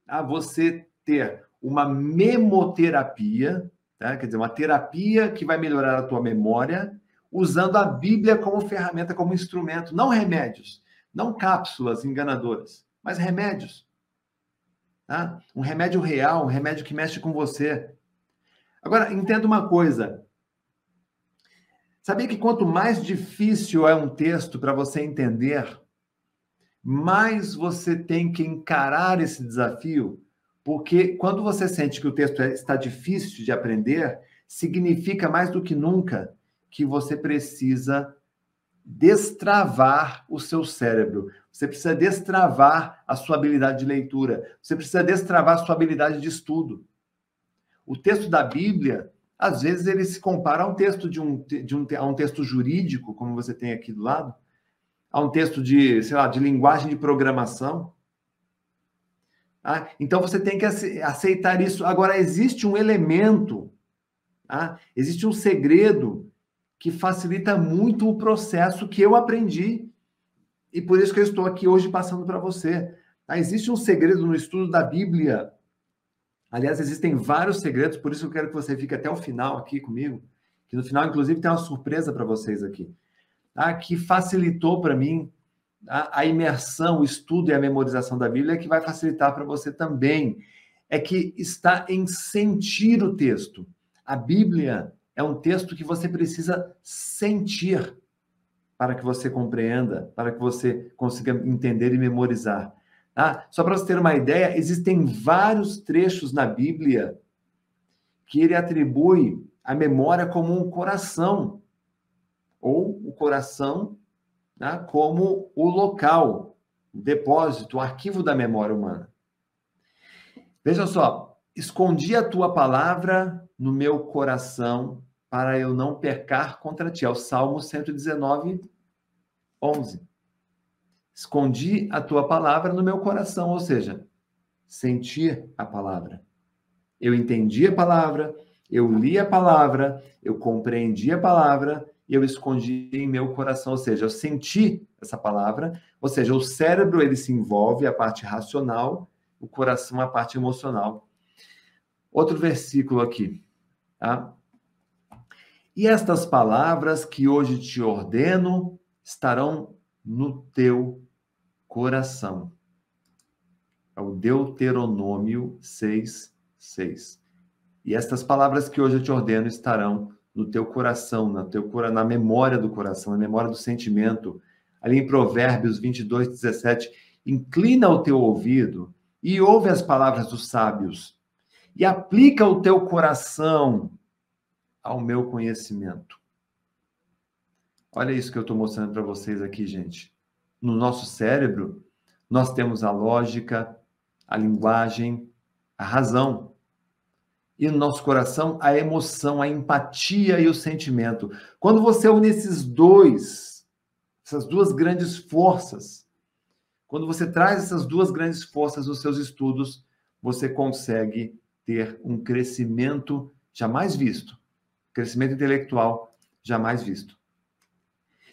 Ah, você ter uma memoterapia, tá? quer dizer, uma terapia que vai melhorar a tua memória, usando a Bíblia como ferramenta, como instrumento, não remédios, não cápsulas enganadoras, mas remédios. Tá? Um remédio real, um remédio que mexe com você. Agora, entenda uma coisa. Sabia que quanto mais difícil é um texto para você entender, mais você tem que encarar esse desafio, porque quando você sente que o texto é, está difícil de aprender, significa mais do que nunca que você precisa destravar o seu cérebro. Você precisa destravar a sua habilidade de leitura. Você precisa destravar a sua habilidade de estudo. O texto da Bíblia, às vezes, ele se compara a um texto de um, de um, a um texto jurídico, como você tem aqui do lado, a um texto de, sei lá, de linguagem de programação. Tá? Então você tem que aceitar isso. Agora, existe um elemento, tá? existe um segredo que facilita muito o processo que eu aprendi. E por isso que eu estou aqui hoje passando para você. Ah, existe um segredo no estudo da Bíblia. Aliás, existem vários segredos, por isso eu quero que você fique até o final aqui comigo. Que no final, inclusive, tem uma surpresa para vocês aqui. Ah, que facilitou para mim a, a imersão, o estudo e a memorização da Bíblia, que vai facilitar para você também. É que está em sentir o texto. A Bíblia é um texto que você precisa sentir para que você compreenda, para que você consiga entender e memorizar. Ah, só para você ter uma ideia, existem vários trechos na Bíblia que ele atribui a memória como um coração, ou o coração né, como o local, o depósito, o arquivo da memória humana. Veja só, escondi a tua palavra no meu coração para eu não pecar contra ti. É o Salmo 119, 11. Escondi a tua palavra no meu coração, ou seja, senti a palavra. Eu entendi a palavra, eu li a palavra, eu compreendi a palavra e eu escondi em meu coração, ou seja, eu senti essa palavra, ou seja, o cérebro ele se envolve a parte racional, o coração a parte emocional. Outro versículo aqui, tá? E estas palavras que hoje te ordeno estarão no teu coração. É o Deuteronômio 6, 6. E estas palavras que hoje eu te ordeno estarão no teu coração, na, teu, na memória do coração, na memória do sentimento. Ali em Provérbios 22, 17. Inclina o teu ouvido e ouve as palavras dos sábios e aplica o teu coração ao meu conhecimento. Olha isso que eu estou mostrando para vocês aqui, gente. No nosso cérebro, nós temos a lógica, a linguagem, a razão. E no nosso coração, a emoção, a empatia e o sentimento. Quando você une esses dois, essas duas grandes forças, quando você traz essas duas grandes forças nos seus estudos, você consegue ter um crescimento jamais visto, crescimento intelectual jamais visto.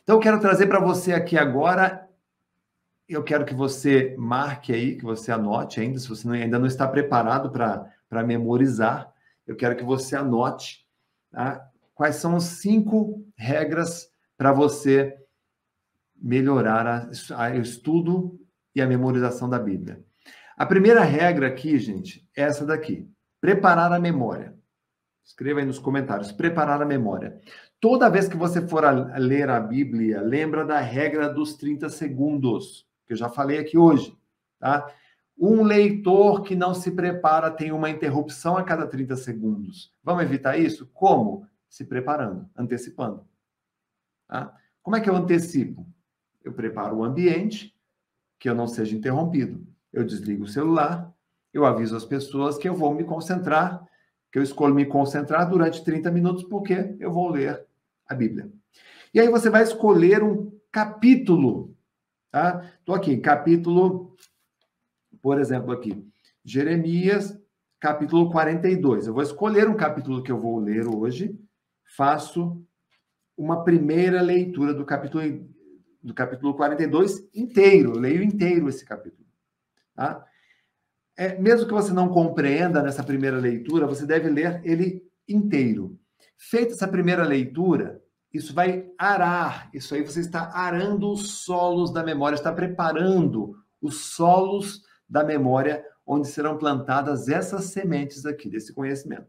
Então, eu quero trazer para você aqui agora. Eu quero que você marque aí, que você anote ainda, se você não, ainda não está preparado para memorizar, eu quero que você anote tá? quais são as cinco regras para você melhorar o estudo e a memorização da Bíblia. A primeira regra aqui, gente, é essa daqui: preparar a memória. Escreva aí nos comentários: preparar a memória. Toda vez que você for a ler a Bíblia, lembra da regra dos 30 segundos, que eu já falei aqui hoje, tá? Um leitor que não se prepara tem uma interrupção a cada 30 segundos. Vamos evitar isso? Como? Se preparando, antecipando. Tá? Como é que eu antecipo? Eu preparo o ambiente que eu não seja interrompido. Eu desligo o celular, eu aviso as pessoas que eu vou me concentrar, que eu escolho me concentrar durante 30 minutos, porque eu vou ler a Bíblia. E aí você vai escolher um capítulo, tá? Estou aqui, capítulo, por exemplo, aqui, Jeremias, capítulo 42. Eu vou escolher um capítulo que eu vou ler hoje, faço uma primeira leitura do capítulo do capítulo 42 inteiro, leio inteiro esse capítulo, tá? É, mesmo que você não compreenda nessa primeira leitura, você deve ler ele inteiro. Feita essa primeira leitura, isso vai arar, isso aí você está arando os solos da memória, está preparando os solos da memória onde serão plantadas essas sementes aqui, desse conhecimento.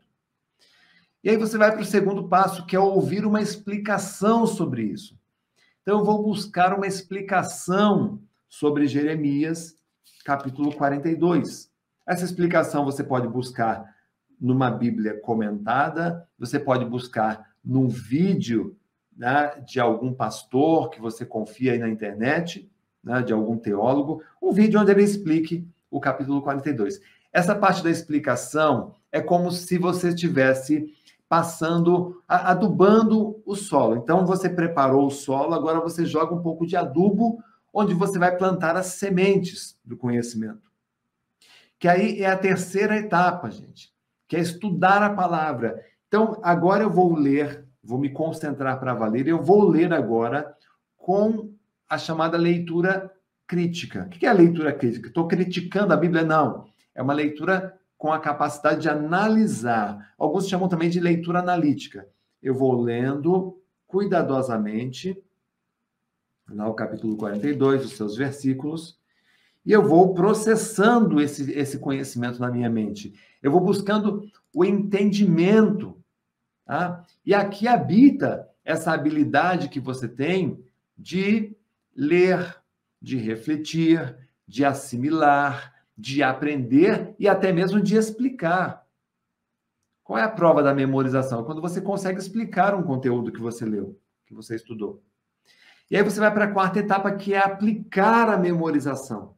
E aí você vai para o segundo passo, que é ouvir uma explicação sobre isso. Então eu vou buscar uma explicação sobre Jeremias, capítulo 42. Essa explicação você pode buscar numa Bíblia comentada, você pode buscar num vídeo né, de algum pastor que você confia aí na internet, né, de algum teólogo, um vídeo onde ele explique o capítulo 42. Essa parte da explicação é como se você estivesse passando, adubando o solo. Então, você preparou o solo, agora você joga um pouco de adubo, onde você vai plantar as sementes do conhecimento. Que aí é a terceira etapa, gente que é estudar a palavra. Então, agora eu vou ler, vou me concentrar para valer, eu vou ler agora com a chamada leitura crítica. O que é a leitura crítica? Estou criticando a Bíblia? Não. É uma leitura com a capacidade de analisar. Alguns chamam também de leitura analítica. Eu vou lendo cuidadosamente, lá o capítulo 42, os seus versículos, e eu vou processando esse, esse conhecimento na minha mente. Eu vou buscando o entendimento. Tá? E aqui habita essa habilidade que você tem de ler, de refletir, de assimilar, de aprender e até mesmo de explicar. Qual é a prova da memorização? Quando você consegue explicar um conteúdo que você leu, que você estudou. E aí você vai para a quarta etapa, que é aplicar a memorização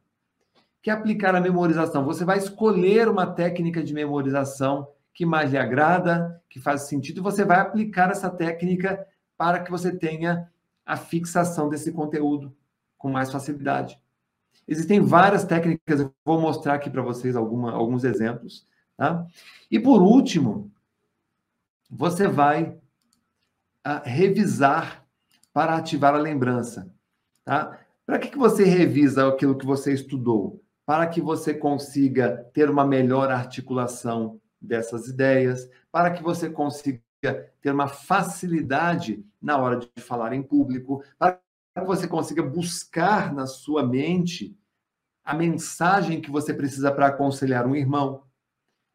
que aplicar a memorização. Você vai escolher uma técnica de memorização que mais lhe agrada, que faz sentido, e você vai aplicar essa técnica para que você tenha a fixação desse conteúdo com mais facilidade. Existem várias técnicas, eu vou mostrar aqui para vocês alguma, alguns exemplos. Tá? E por último, você vai uh, revisar para ativar a lembrança. Tá? Para que, que você revisa aquilo que você estudou? Para que você consiga ter uma melhor articulação dessas ideias, para que você consiga ter uma facilidade na hora de falar em público, para que você consiga buscar na sua mente a mensagem que você precisa para aconselhar um irmão.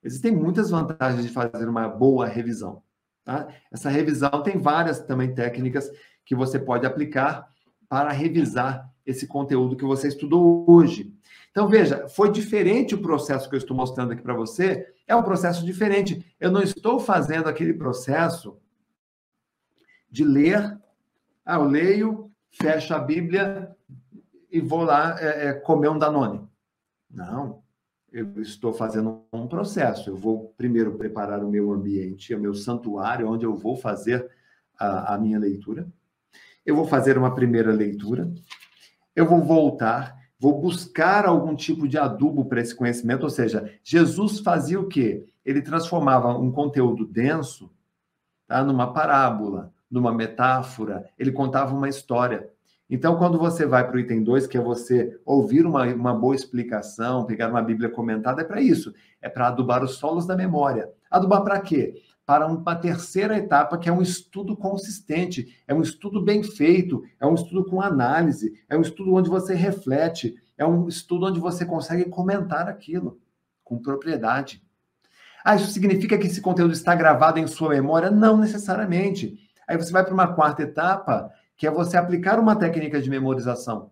Existem muitas vantagens de fazer uma boa revisão. Tá? Essa revisão tem várias também técnicas que você pode aplicar para revisar esse conteúdo que você estudou hoje. Então, veja, foi diferente o processo que eu estou mostrando aqui para você, é um processo diferente. Eu não estou fazendo aquele processo de ler, ah, eu leio, fecho a Bíblia e vou lá é, é, comer um Danone. Não, eu estou fazendo um processo. Eu vou primeiro preparar o meu ambiente, o meu santuário, onde eu vou fazer a, a minha leitura. Eu vou fazer uma primeira leitura. Eu vou voltar, vou buscar algum tipo de adubo para esse conhecimento. Ou seja, Jesus fazia o quê? Ele transformava um conteúdo denso tá, numa parábola, numa metáfora. Ele contava uma história. Então, quando você vai para o item 2, que é você ouvir uma, uma boa explicação, pegar uma Bíblia comentada, é para isso. É para adubar os solos da memória. Adubar para quê? Para uma terceira etapa, que é um estudo consistente, é um estudo bem feito, é um estudo com análise, é um estudo onde você reflete, é um estudo onde você consegue comentar aquilo com propriedade. Ah, isso significa que esse conteúdo está gravado em sua memória? Não necessariamente. Aí você vai para uma quarta etapa, que é você aplicar uma técnica de memorização.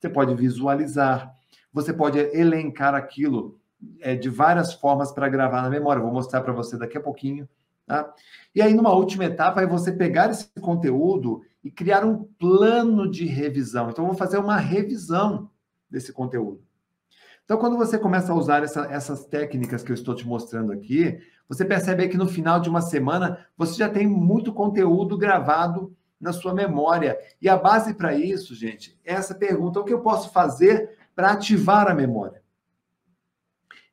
Você pode visualizar, você pode elencar aquilo é, de várias formas para gravar na memória. Vou mostrar para você daqui a pouquinho. Tá? E aí, numa última etapa, é você pegar esse conteúdo e criar um plano de revisão. Então, vou fazer uma revisão desse conteúdo. Então, quando você começa a usar essa, essas técnicas que eu estou te mostrando aqui, você percebe que no final de uma semana você já tem muito conteúdo gravado na sua memória. E a base para isso, gente, é essa pergunta: o que eu posso fazer para ativar a memória?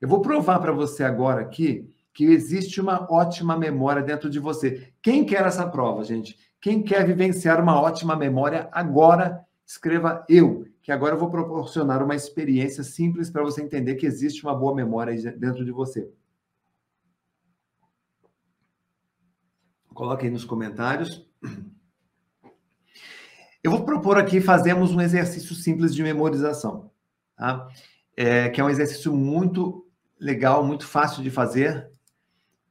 Eu vou provar para você agora aqui que existe uma ótima memória dentro de você. Quem quer essa prova, gente? Quem quer vivenciar uma ótima memória agora, escreva eu, que agora eu vou proporcionar uma experiência simples para você entender que existe uma boa memória dentro de você. Coloque aí nos comentários. Eu vou propor aqui fazemos um exercício simples de memorização, tá? É, que é um exercício muito legal, muito fácil de fazer,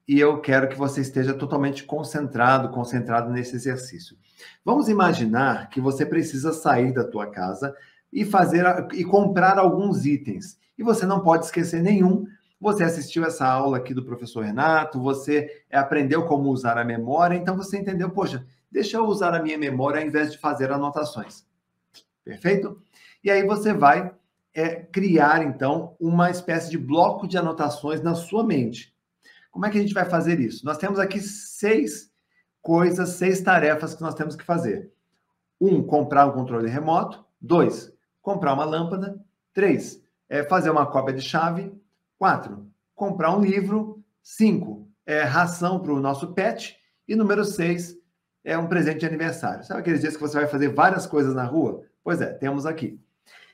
e eu quero que você esteja totalmente concentrado, concentrado nesse exercício. Vamos imaginar que você precisa sair da tua casa e fazer e comprar alguns itens. E você não pode esquecer nenhum. Você assistiu essa aula aqui do professor Renato, você aprendeu como usar a memória, então você entendeu, poxa, deixa eu usar a minha memória ao invés de fazer anotações. Perfeito? E aí você vai é, criar, então, uma espécie de bloco de anotações na sua mente. Como é que a gente vai fazer isso? Nós temos aqui seis coisas, seis tarefas que nós temos que fazer. Um, comprar um controle remoto. Dois, comprar uma lâmpada. Três, é, fazer uma cópia de chave. Quatro, comprar um livro. Cinco, é, ração para o nosso pet. E número seis, é um presente de aniversário. Sabe aqueles dias que você vai fazer várias coisas na rua? Pois é, temos aqui.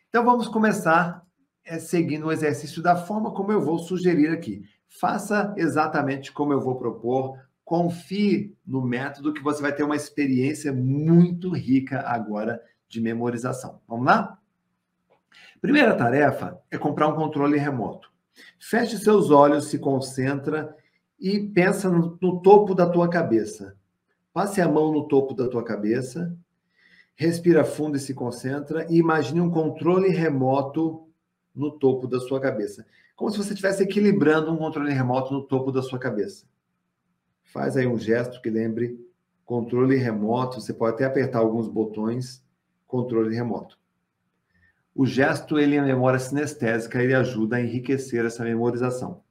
Então vamos começar é, seguindo o exercício da forma como eu vou sugerir aqui. Faça exatamente como eu vou propor. Confie no método que você vai ter uma experiência muito rica agora de memorização. Vamos lá? Primeira tarefa é comprar um controle remoto. Feche seus olhos, se concentra e pensa no, no topo da tua cabeça. Passe a mão no topo da tua cabeça, respira fundo e se concentra e imagine um controle remoto no topo da sua cabeça. Como se você estivesse equilibrando um controle remoto no topo da sua cabeça. Faz aí um gesto que lembre controle remoto. Você pode até apertar alguns botões, controle remoto. O gesto, ele é memória sinestésica, ele ajuda a enriquecer essa memorização.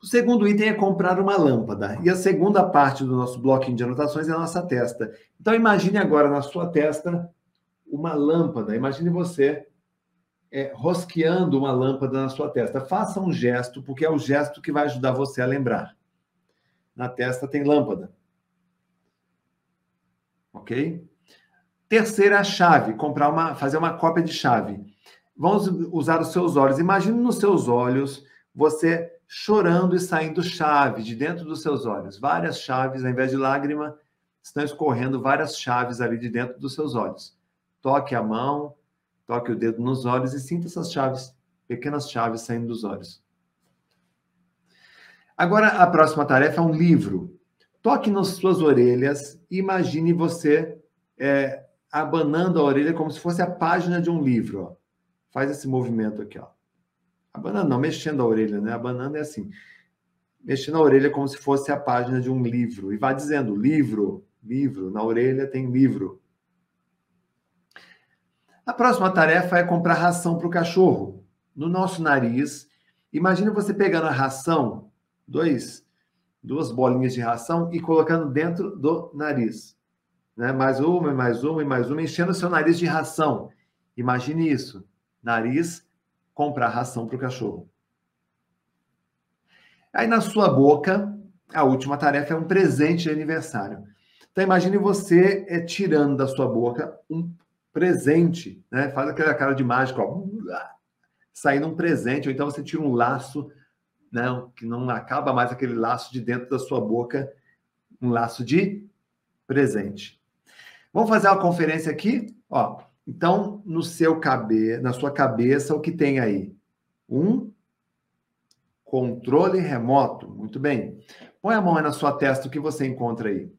O segundo item é comprar uma lâmpada. E a segunda parte do nosso bloquinho de anotações é a nossa testa. Então, imagine agora na sua testa uma lâmpada. Imagine você é, rosqueando uma lâmpada na sua testa. Faça um gesto, porque é o gesto que vai ajudar você a lembrar. Na testa tem lâmpada. Ok? Terceira chave, comprar uma, fazer uma cópia de chave. Vamos usar os seus olhos. Imagine nos seus olhos você chorando e saindo chave de dentro dos seus olhos. Várias chaves, ao invés de lágrima, estão escorrendo várias chaves ali de dentro dos seus olhos. Toque a mão, toque o dedo nos olhos e sinta essas chaves, pequenas chaves saindo dos olhos. Agora, a próxima tarefa é um livro. Toque nas suas orelhas e imagine você é, abanando a orelha como se fosse a página de um livro. Ó. Faz esse movimento aqui, ó. Abanando, não, mexendo a orelha, né? Abanando é assim. Mexendo a orelha como se fosse a página de um livro. E vai dizendo, livro, livro. Na orelha tem livro. A próxima tarefa é comprar ração para o cachorro. No nosso nariz, imagine você pegando a ração, dois, duas bolinhas de ração e colocando dentro do nariz. Né? Mais uma, mais uma e mais uma, enchendo o seu nariz de ração. Imagine isso. Nariz, comprar ração para o cachorro. Aí na sua boca, a última tarefa é um presente de aniversário. Então imagine você é, tirando da sua boca um presente, né? Faz aquela cara de mágico, ó, saindo um presente, ou então você tira um laço, né? Que não acaba mais aquele laço de dentro da sua boca, um laço de presente. Vamos fazer uma conferência aqui, ó. Então, no seu cabe, na sua cabeça, o que tem aí? Um controle remoto. Muito bem. Põe a mão na sua testa, o que você encontra aí?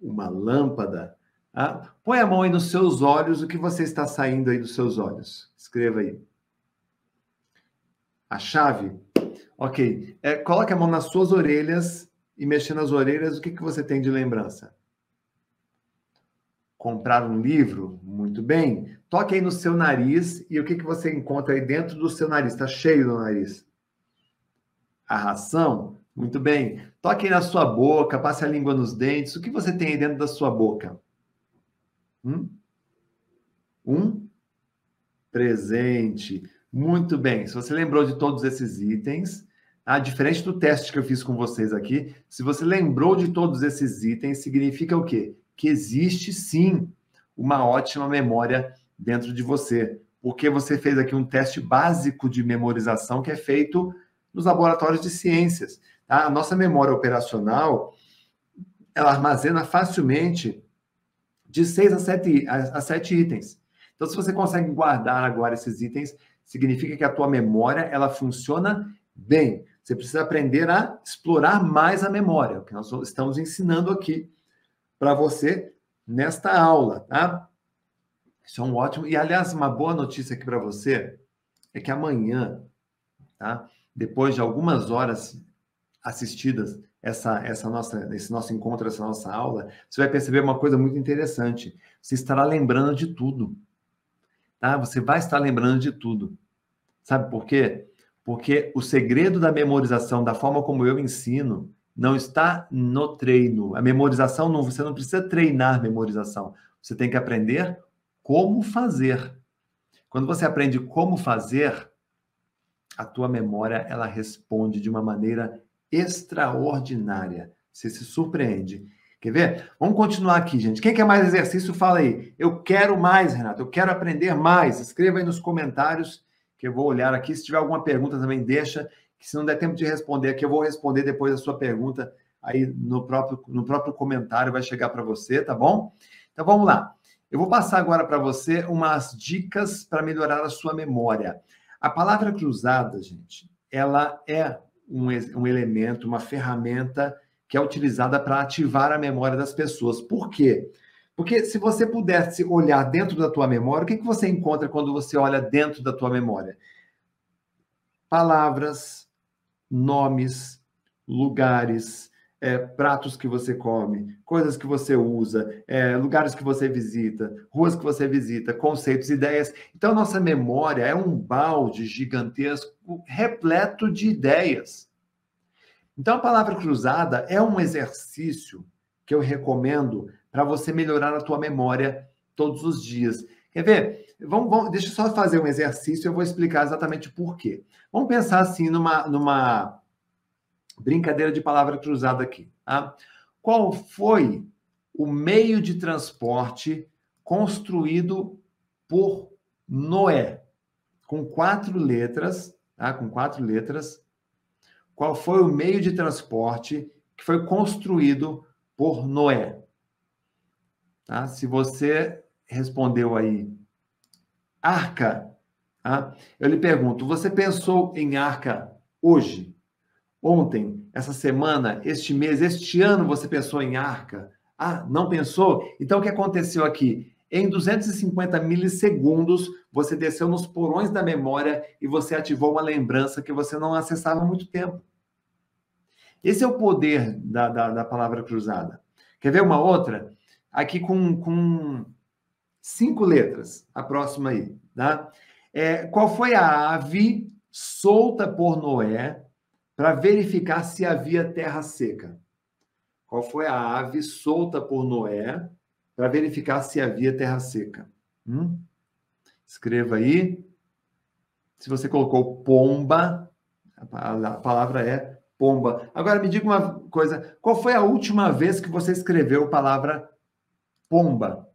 Uma lâmpada. Ah, põe a mão aí nos seus olhos, o que você está saindo aí dos seus olhos? Escreva aí. A chave? Ok. É, coloque a mão nas suas orelhas e mexendo nas orelhas, o que, que você tem de lembrança? comprar um livro? Muito bem. Toque aí no seu nariz e o que, que você encontra aí dentro do seu nariz? Está cheio do nariz. A ração? Muito bem. Toque aí na sua boca, passe a língua nos dentes. O que você tem aí dentro da sua boca? Um presente. Muito bem. Se você lembrou de todos esses itens, ah, diferente do teste que eu fiz com vocês aqui, se você lembrou de todos esses itens, significa o quê? que existe sim uma ótima memória dentro de você, porque você fez aqui um teste básico de memorização que é feito nos laboratórios de ciências. Tá? A nossa memória operacional ela armazena facilmente de seis a sete, a, a itens. Então, se você consegue guardar agora esses itens, significa que a tua memória ela funciona bem. Você precisa aprender a explorar mais a memória, o que nós estamos ensinando aqui para você nesta aula, tá? Isso é um ótimo. E, aliás, uma boa notícia aqui para você é que amanhã, tá? Depois de algumas horas assistidas essa, essa nossa, esse nosso encontro, essa nossa aula, você vai perceber uma coisa muito interessante. Você estará lembrando de tudo. Tá? Você vai estar lembrando de tudo. Sabe por quê? Porque o segredo da memorização, da forma como eu ensino, não está no treino. A memorização, não, você não precisa treinar memorização. Você tem que aprender como fazer. Quando você aprende como fazer, a tua memória ela responde de uma maneira extraordinária. Você se surpreende. Quer ver? Vamos continuar aqui, gente. Quem quer mais exercício, fala aí. Eu quero mais, Renato. Eu quero aprender mais. Escreva aí nos comentários que eu vou olhar aqui. Se tiver alguma pergunta também, deixa que se não der tempo de responder aqui, eu vou responder depois a sua pergunta aí no próprio, no próprio comentário, vai chegar para você, tá bom? Então vamos lá. Eu vou passar agora para você umas dicas para melhorar a sua memória. A palavra cruzada, gente, ela é um, um elemento, uma ferramenta que é utilizada para ativar a memória das pessoas. Por quê? Porque se você pudesse olhar dentro da tua memória, o que, que você encontra quando você olha dentro da tua memória? Palavras, nomes, lugares, é, pratos que você come, coisas que você usa, é, lugares que você visita, ruas que você visita, conceitos, ideias. Então, nossa memória é um balde gigantesco, repleto de ideias. Então, a palavra cruzada é um exercício que eu recomendo para você melhorar a tua memória todos os dias. Quer ver? Vamos, vamos, deixa eu só fazer um exercício, eu vou explicar exatamente por quê. Vamos pensar assim numa, numa brincadeira de palavra cruzada aqui. Tá? Qual foi o meio de transporte construído por Noé? Com quatro letras, tá? com quatro letras. Qual foi o meio de transporte que foi construído por Noé? Tá? Se você respondeu aí arca, tá? eu lhe pergunto, você pensou em arca hoje? Ontem, essa semana, este mês, este ano você pensou em arca? Ah, não pensou? Então, o que aconteceu aqui? Em 250 milissegundos, você desceu nos porões da memória e você ativou uma lembrança que você não acessava há muito tempo. Esse é o poder da, da, da palavra cruzada. Quer ver uma outra? Aqui com, com cinco letras, a próxima aí. Tá? É, qual foi a ave solta por Noé para verificar se havia terra seca? Qual foi a ave solta por Noé para verificar se havia terra seca? Hum? Escreva aí. Se você colocou pomba, a palavra é pomba. Agora me diga uma coisa: qual foi a última vez que você escreveu a palavra pomba?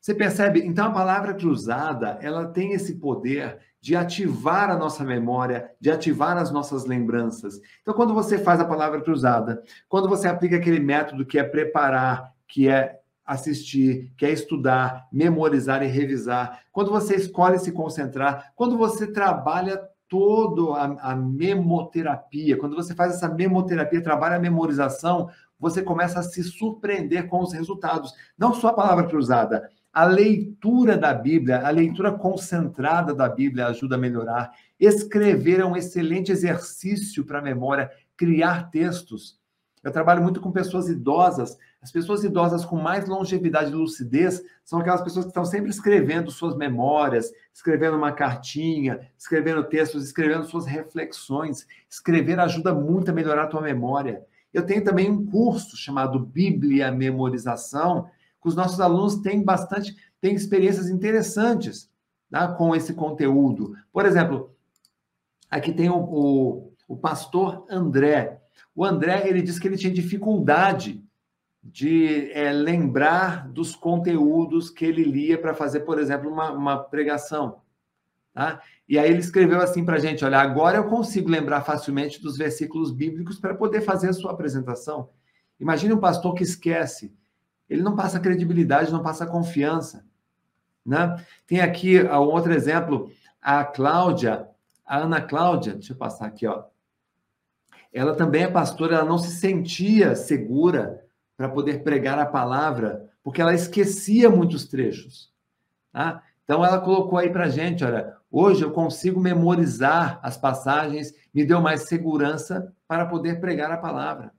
Você percebe? Então a palavra cruzada, ela tem esse poder de ativar a nossa memória, de ativar as nossas lembranças. Então quando você faz a palavra cruzada, quando você aplica aquele método que é preparar, que é assistir, que é estudar, memorizar e revisar, quando você escolhe se concentrar, quando você trabalha todo a, a memoterapia, quando você faz essa memoterapia, trabalha a memorização, você começa a se surpreender com os resultados. Não só a palavra cruzada, a leitura da Bíblia, a leitura concentrada da Bíblia ajuda a melhorar. Escrever é um excelente exercício para a memória, criar textos. Eu trabalho muito com pessoas idosas. As pessoas idosas com mais longevidade e lucidez são aquelas pessoas que estão sempre escrevendo suas memórias, escrevendo uma cartinha, escrevendo textos, escrevendo suas reflexões. Escrever ajuda muito a melhorar a tua memória. Eu tenho também um curso chamado Bíblia Memorização, que os nossos alunos têm bastante, têm experiências interessantes tá, com esse conteúdo. Por exemplo, aqui tem o, o, o pastor André. O André, ele disse que ele tinha dificuldade de é, lembrar dos conteúdos que ele lia para fazer, por exemplo, uma, uma pregação. Tá? E aí ele escreveu assim para a gente: olha, agora eu consigo lembrar facilmente dos versículos bíblicos para poder fazer a sua apresentação. Imagine um pastor que esquece ele não passa credibilidade, não passa confiança. Né? Tem aqui um outro exemplo, a Cláudia, a Ana Cláudia, deixa eu passar aqui, ó. Ela também é pastora, ela não se sentia segura para poder pregar a palavra, porque ela esquecia muitos trechos. Tá? Então ela colocou aí para gente, olha, hoje eu consigo memorizar as passagens, me deu mais segurança para poder pregar a palavra.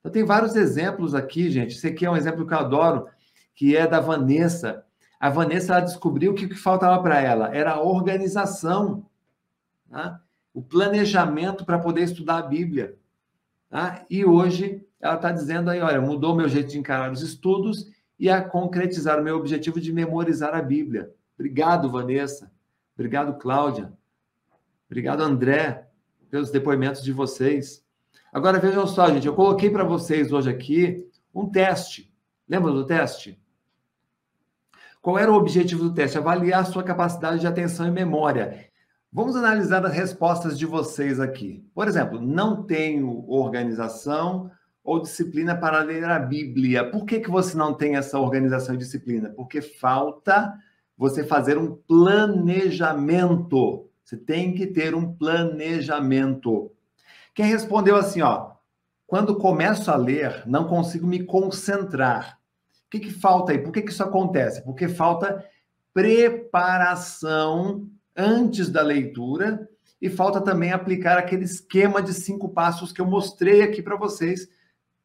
Então, tem vários exemplos aqui, gente. Esse aqui é um exemplo que eu adoro, que é da Vanessa. A Vanessa ela descobriu que o que faltava para ela era a organização, tá? o planejamento para poder estudar a Bíblia. Tá? E hoje ela está dizendo aí, olha, mudou meu jeito de encarar os estudos e a concretizar o meu objetivo de memorizar a Bíblia. Obrigado, Vanessa. Obrigado, Cláudia. Obrigado, André, pelos depoimentos de vocês. Agora vejam só, gente, eu coloquei para vocês hoje aqui um teste. Lembra do teste? Qual era o objetivo do teste? Avaliar a sua capacidade de atenção e memória. Vamos analisar as respostas de vocês aqui. Por exemplo, não tenho organização ou disciplina para ler a Bíblia. Por que, que você não tem essa organização e disciplina? Porque falta você fazer um planejamento. Você tem que ter um planejamento. Quem respondeu assim, ó, quando começo a ler, não consigo me concentrar. O que, que falta aí? Por que, que isso acontece? Porque falta preparação antes da leitura e falta também aplicar aquele esquema de cinco passos que eu mostrei aqui para vocês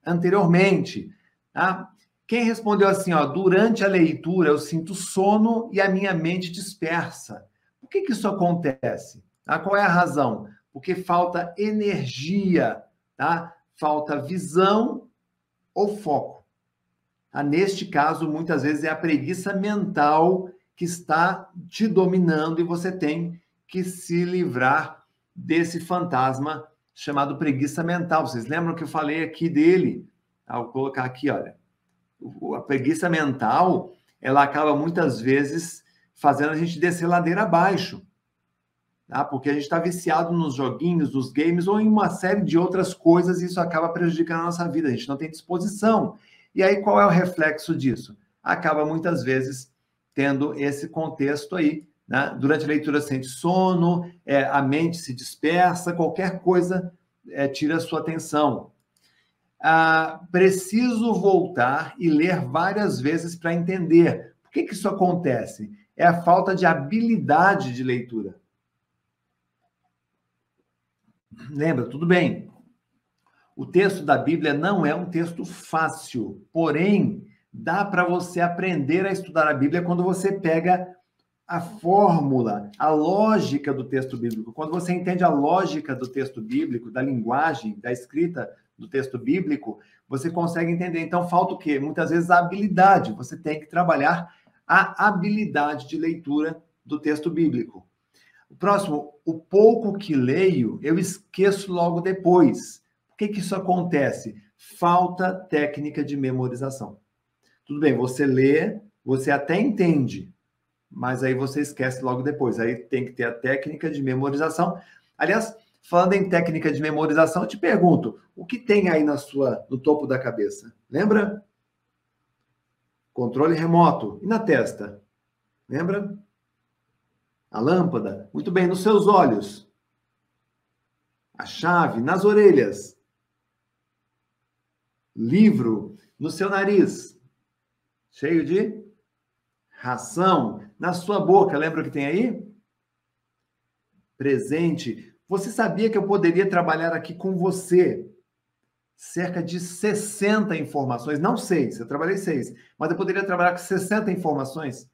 anteriormente. Tá? Quem respondeu assim, ó, durante a leitura eu sinto sono e a minha mente dispersa. Por que, que isso acontece? Ah, qual é a razão? Porque falta energia, tá? Falta visão ou foco. Tá? Neste caso, muitas vezes é a preguiça mental que está te dominando e você tem que se livrar desse fantasma chamado preguiça mental. Vocês lembram que eu falei aqui dele? Vou colocar aqui, olha. A preguiça mental, ela acaba muitas vezes fazendo a gente descer ladeira abaixo tá? porque a gente está viciado nos joguinhos, nos games ou em uma série de outras coisas e isso acaba prejudicando a nossa vida, a gente não tem disposição. E aí qual é o reflexo disso? Acaba muitas vezes tendo esse contexto aí, né? durante a leitura sente sono, é, a mente se dispersa, qualquer coisa é, tira a sua atenção. ah, preciso voltar e ler várias vezes para entender. Por que, que isso acontece? É a falta de habilidade de leitura. Lembra? Tudo bem. O texto da Bíblia não é um texto fácil, porém, dá para você aprender a estudar a Bíblia quando você pega a fórmula, a lógica do texto bíblico. Quando você entende a lógica do texto bíblico, da linguagem, da escrita do texto bíblico, você consegue entender. Então, falta o quê? Muitas vezes a habilidade. Você tem que trabalhar a habilidade de leitura do texto bíblico. O próximo, o pouco que leio, eu esqueço logo depois. Por que, que isso acontece? Falta técnica de memorização. Tudo bem, você lê, você até entende, mas aí você esquece logo depois. Aí tem que ter a técnica de memorização. Aliás, falando em técnica de memorização, eu te pergunto, o que tem aí na sua no topo da cabeça? Lembra? Controle remoto. E na testa? Lembra? A lâmpada. Muito bem, nos seus olhos. A chave nas orelhas. Livro no seu nariz. Cheio de ração na sua boca. Lembra o que tem aí? Presente. Você sabia que eu poderia trabalhar aqui com você? Cerca de 60 informações, não seis, eu trabalhei seis, mas eu poderia trabalhar com 60 informações,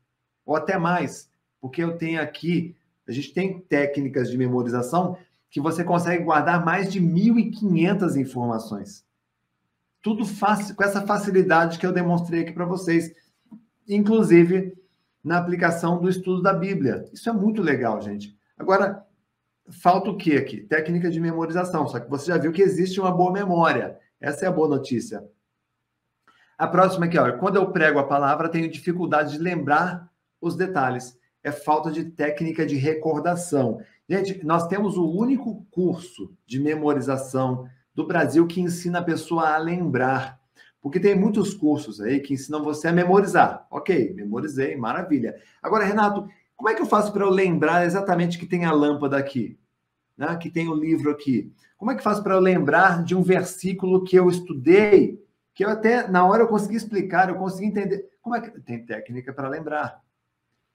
ou até mais, porque eu tenho aqui, a gente tem técnicas de memorização que você consegue guardar mais de 1.500 informações. Tudo fácil, com essa facilidade que eu demonstrei aqui para vocês. Inclusive, na aplicação do estudo da Bíblia. Isso é muito legal, gente. Agora, falta o que aqui? Técnica de memorização. Só que você já viu que existe uma boa memória. Essa é a boa notícia. A próxima aqui, ó. Quando eu prego a palavra, tenho dificuldade de lembrar os detalhes. É falta de técnica de recordação. Gente, nós temos o único curso de memorização do Brasil que ensina a pessoa a lembrar. Porque tem muitos cursos aí que ensinam você a memorizar. Ok, memorizei, maravilha. Agora, Renato, como é que eu faço para eu lembrar exatamente que tem a lâmpada aqui? Né? Que tem o livro aqui? Como é que eu faço para eu lembrar de um versículo que eu estudei, que eu até, na hora, eu consegui explicar, eu consegui entender? Como é que. Tem técnica para lembrar.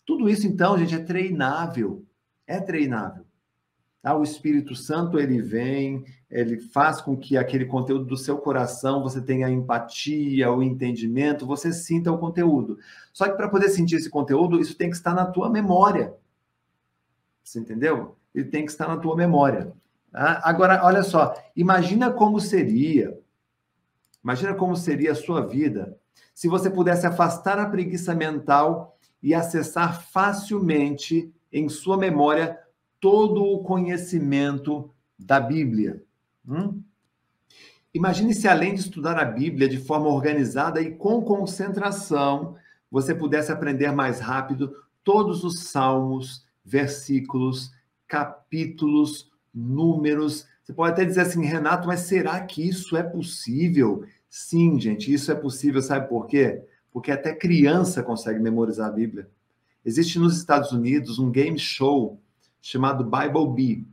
Tudo isso, então, gente, é treinável. É treinável. Tá? O Espírito Santo ele vem, ele faz com que aquele conteúdo do seu coração você tenha empatia, o entendimento, você sinta o conteúdo. Só que para poder sentir esse conteúdo, isso tem que estar na tua memória. Você entendeu? Ele tem que estar na tua memória. Tá? Agora, olha só, imagina como seria, imagina como seria a sua vida se você pudesse afastar a preguiça mental e acessar facilmente em sua memória todo o conhecimento da Bíblia. Hum? Imagine se, além de estudar a Bíblia de forma organizada e com concentração, você pudesse aprender mais rápido todos os salmos, versículos, capítulos, números. Você pode até dizer assim, Renato, mas será que isso é possível? Sim, gente, isso é possível. Sabe por quê? Porque até criança consegue memorizar a Bíblia. Existe nos Estados Unidos um game show chamado Bible Bee.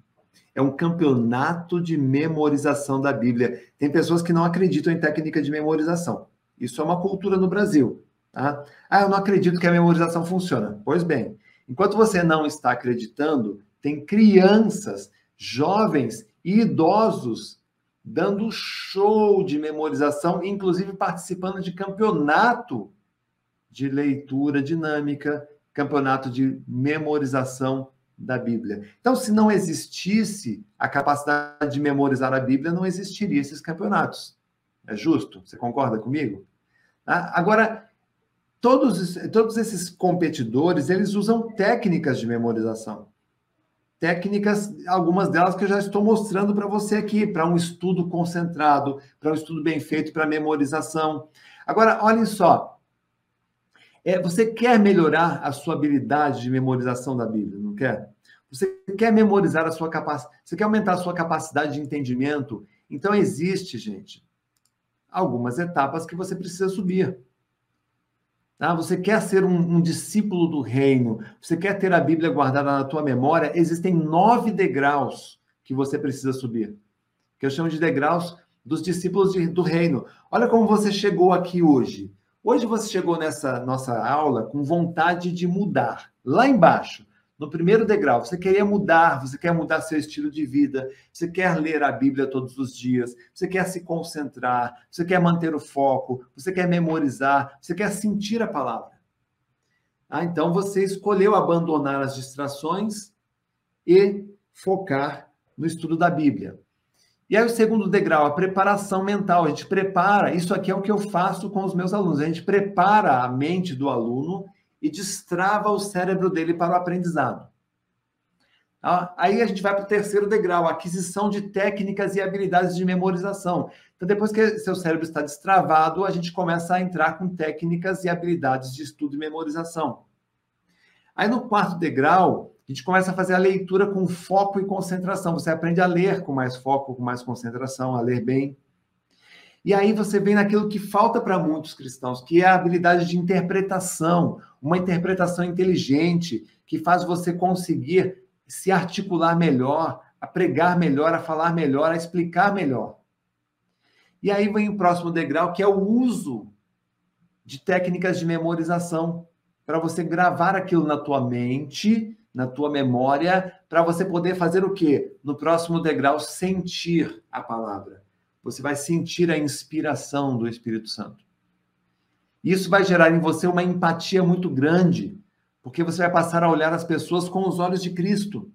É um campeonato de memorização da Bíblia. Tem pessoas que não acreditam em técnica de memorização. Isso é uma cultura no Brasil. Tá? Ah, eu não acredito que a memorização funciona. Pois bem, enquanto você não está acreditando, tem crianças, jovens e idosos dando show de memorização, inclusive participando de campeonato de leitura dinâmica, campeonato de memorização da Bíblia. Então, se não existisse a capacidade de memorizar a Bíblia, não existiria esses campeonatos. É justo? Você concorda comigo? Ah, agora, todos, todos esses competidores, eles usam técnicas de memorização. Técnicas, algumas delas que eu já estou mostrando para você aqui, para um estudo concentrado, para um estudo bem feito, para memorização. Agora, olhem só. É, você quer melhorar a sua habilidade de memorização da Bíblia, não quer? Você quer memorizar a sua capacidade, você quer aumentar a sua capacidade de entendimento? Então existe, gente, algumas etapas que você precisa subir. Tá? Você quer ser um, um, discípulo do reino, você quer ter a Bíblia guardada na tua memória, existem nove degraus que você precisa subir, que eu chamo de degraus dos discípulos de, do reino. Olha como você chegou aqui hoje. Hoje você chegou nessa nossa aula com vontade de mudar. Lá embaixo, no primeiro degrau, você queria mudar, você quer mudar seu estilo de vida, você quer ler a Bíblia todos os dias, você quer se concentrar, você quer manter o foco, você quer memorizar, você quer sentir a palavra. Ah, então você escolheu abandonar as distrações e focar no estudo da Bíblia. E aí o segundo degrau, a preparação mental. A gente prepara, isso aqui é o que eu faço com os meus alunos. A gente prepara a mente do aluno e destrava o cérebro dele para o aprendizado. Tá? Aí a gente vai para o terceiro degrau, aquisição de técnicas e habilidades de memorização. Então, depois que seu cérebro está destravado, a gente começa a entrar com técnicas e habilidades de estudo e memorização. Aí no quarto degrau, a gente começa a fazer a leitura com foco e concentração. Você aprende a ler com mais foco, com mais concentração, a ler bem. E aí você vem naquilo que falta para muitos cristãos, que é a habilidade de interpretação, uma interpretação inteligente, que faz você conseguir se articular melhor, a pregar melhor, a falar melhor, a explicar melhor. E aí vem o próximo degrau, que é o uso de técnicas de memorização, para você gravar aquilo na tua mente, na tua memória, para você poder fazer o quê? No próximo degrau, sentir a palavra você vai sentir a inspiração do Espírito Santo. Isso vai gerar em você uma empatia muito grande, porque você vai passar a olhar as pessoas com os olhos de Cristo.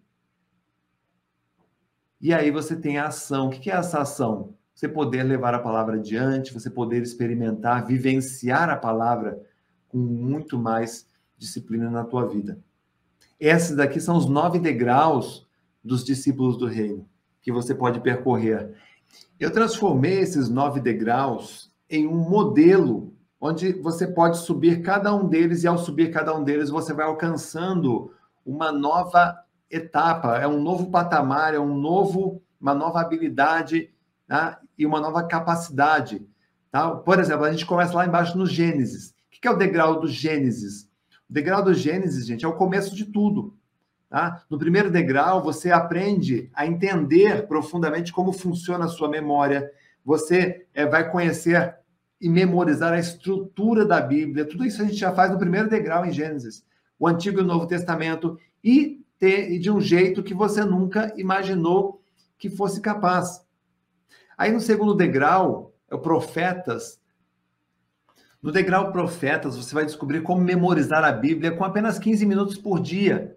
E aí você tem a ação. O que é essa ação? Você poder levar a palavra adiante, você poder experimentar, vivenciar a palavra com muito mais disciplina na tua vida. Esses daqui são os nove degraus dos discípulos do reino que você pode percorrer. Eu transformei esses nove degraus em um modelo onde você pode subir cada um deles e ao subir cada um deles você vai alcançando uma nova etapa, é um novo patamar, é um novo, uma nova habilidade tá? e uma nova capacidade. Tá? Por exemplo, a gente começa lá embaixo no Gênesis. O que é o degrau do Gênesis? O degrau do Gênesis, gente, é o começo de tudo. Tá? No primeiro degrau, você aprende a entender profundamente como funciona a sua memória. Você é, vai conhecer e memorizar a estrutura da Bíblia. Tudo isso a gente já faz no primeiro degrau em Gênesis. O Antigo e o Novo Testamento. E ter, de um jeito que você nunca imaginou que fosse capaz. Aí no segundo degrau, é o Profetas. No degrau Profetas, você vai descobrir como memorizar a Bíblia com apenas 15 minutos por dia.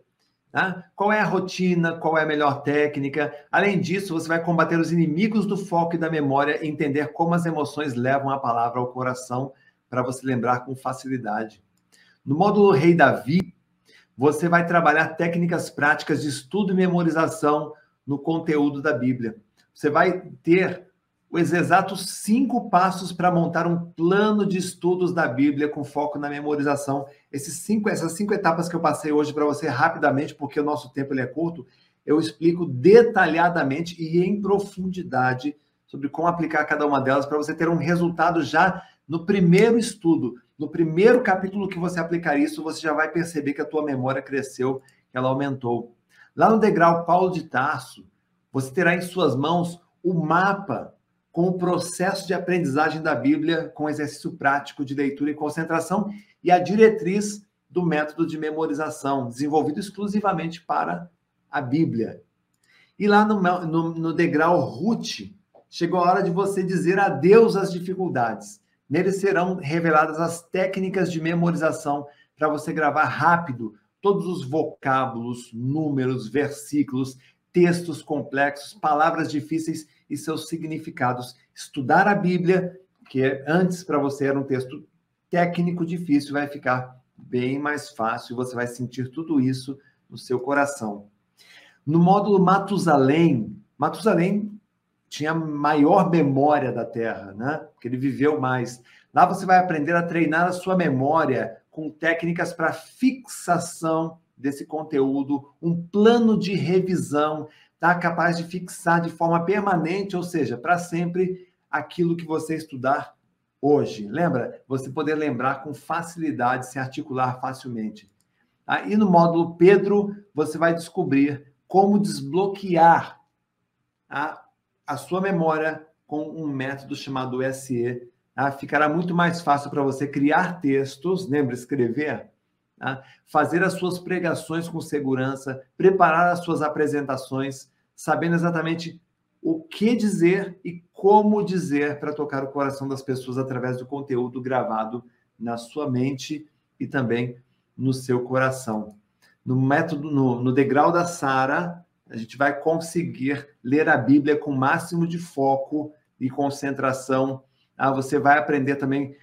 Tá? Qual é a rotina? Qual é a melhor técnica? Além disso, você vai combater os inimigos do foco e da memória e entender como as emoções levam a palavra ao coração para você lembrar com facilidade. No módulo Rei Davi, você vai trabalhar técnicas práticas de estudo e memorização no conteúdo da Bíblia. Você vai ter os exatos cinco passos para montar um plano de estudos da Bíblia com foco na memorização. Esses cinco, essas cinco etapas que eu passei hoje para você rapidamente, porque o nosso tempo ele é curto, eu explico detalhadamente e em profundidade sobre como aplicar cada uma delas para você ter um resultado já no primeiro estudo, no primeiro capítulo que você aplicar isso, você já vai perceber que a tua memória cresceu, que ela aumentou. Lá no degrau Paulo de Tarso, você terá em suas mãos o mapa com o processo de aprendizagem da Bíblia, com exercício prático de leitura e concentração, e a diretriz do método de memorização, desenvolvido exclusivamente para a Bíblia. E lá no, no, no degrau Ruth, chegou a hora de você dizer adeus às dificuldades. Nele serão reveladas as técnicas de memorização para você gravar rápido todos os vocábulos, números, versículos, textos complexos, palavras difíceis e seus significados. Estudar a Bíblia, que antes para você era um texto técnico difícil, vai ficar bem mais fácil, você vai sentir tudo isso no seu coração. No módulo Matusalém, Matusalém tinha maior memória da Terra, né? Porque ele viveu mais. Lá você vai aprender a treinar a sua memória com técnicas para fixação desse conteúdo, um plano de revisão, tá capaz de fixar de forma permanente, ou seja, para sempre, aquilo que você estudar hoje. Lembra? Você poder lembrar com facilidade, se articular facilmente. Tá? E no módulo Pedro, você vai descobrir como desbloquear a, a sua memória com um método chamado SE. Tá? Ficará muito mais fácil para você criar textos, lembra, escrever, tá? Fazer as suas pregações com segurança, preparar as suas apresentações, sabendo exatamente o que dizer e como dizer para tocar o coração das pessoas através do conteúdo gravado na sua mente e também no seu coração. No método, no, no degrau da Sara, a gente vai conseguir ler a Bíblia com o máximo de foco e concentração. Ah, você vai aprender também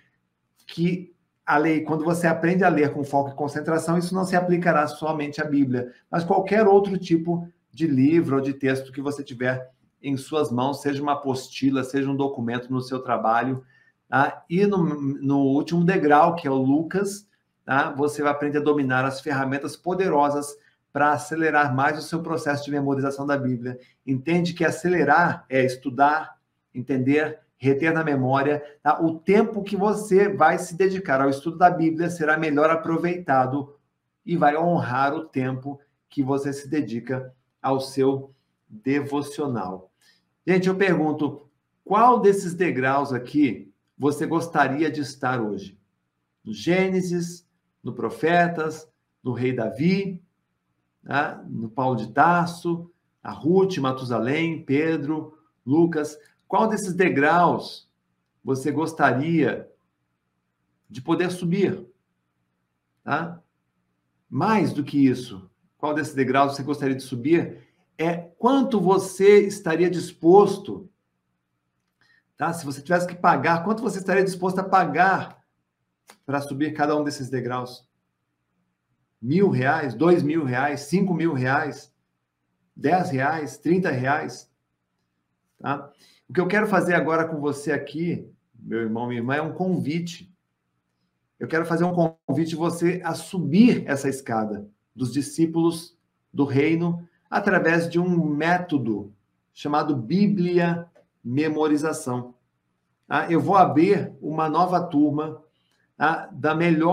que a lei, quando você aprende a ler com foco e concentração, isso não se aplicará somente à Bíblia, mas qualquer outro tipo de livro ou de texto que você tiver em suas mãos, seja uma apostila, seja um documento no seu trabalho. Tá? E no, no último degrau, que é o Lucas, tá? você vai aprender a dominar as ferramentas poderosas para acelerar mais o seu processo de memorização da Bíblia. Entende que acelerar é estudar, entender, reter na memória. Tá? O tempo que você vai se dedicar ao estudo da Bíblia será melhor aproveitado e vai honrar o tempo que você se dedica ao seu devocional. Gente, eu pergunto, qual desses degraus aqui você gostaria de estar hoje? No Gênesis, no Profetas, no Rei Davi, né? no Paulo de Tarso, a Ruth, Matusalém, Pedro, Lucas. Qual desses degraus você gostaria de poder subir? Tá? Mais do que isso, qual desses degraus você gostaria de subir é quanto você estaria disposto, tá? Se você tivesse que pagar, quanto você estaria disposto a pagar para subir cada um desses degraus? Mil reais, dois mil reais, cinco mil reais, dez reais, trinta reais, tá? O que eu quero fazer agora com você aqui, meu irmão, minha irmã, é um convite. Eu quero fazer um convite você a subir essa escada dos discípulos do reino através de um método chamado Bíblia Memorização. Ah, eu vou abrir uma nova turma ah, da melhor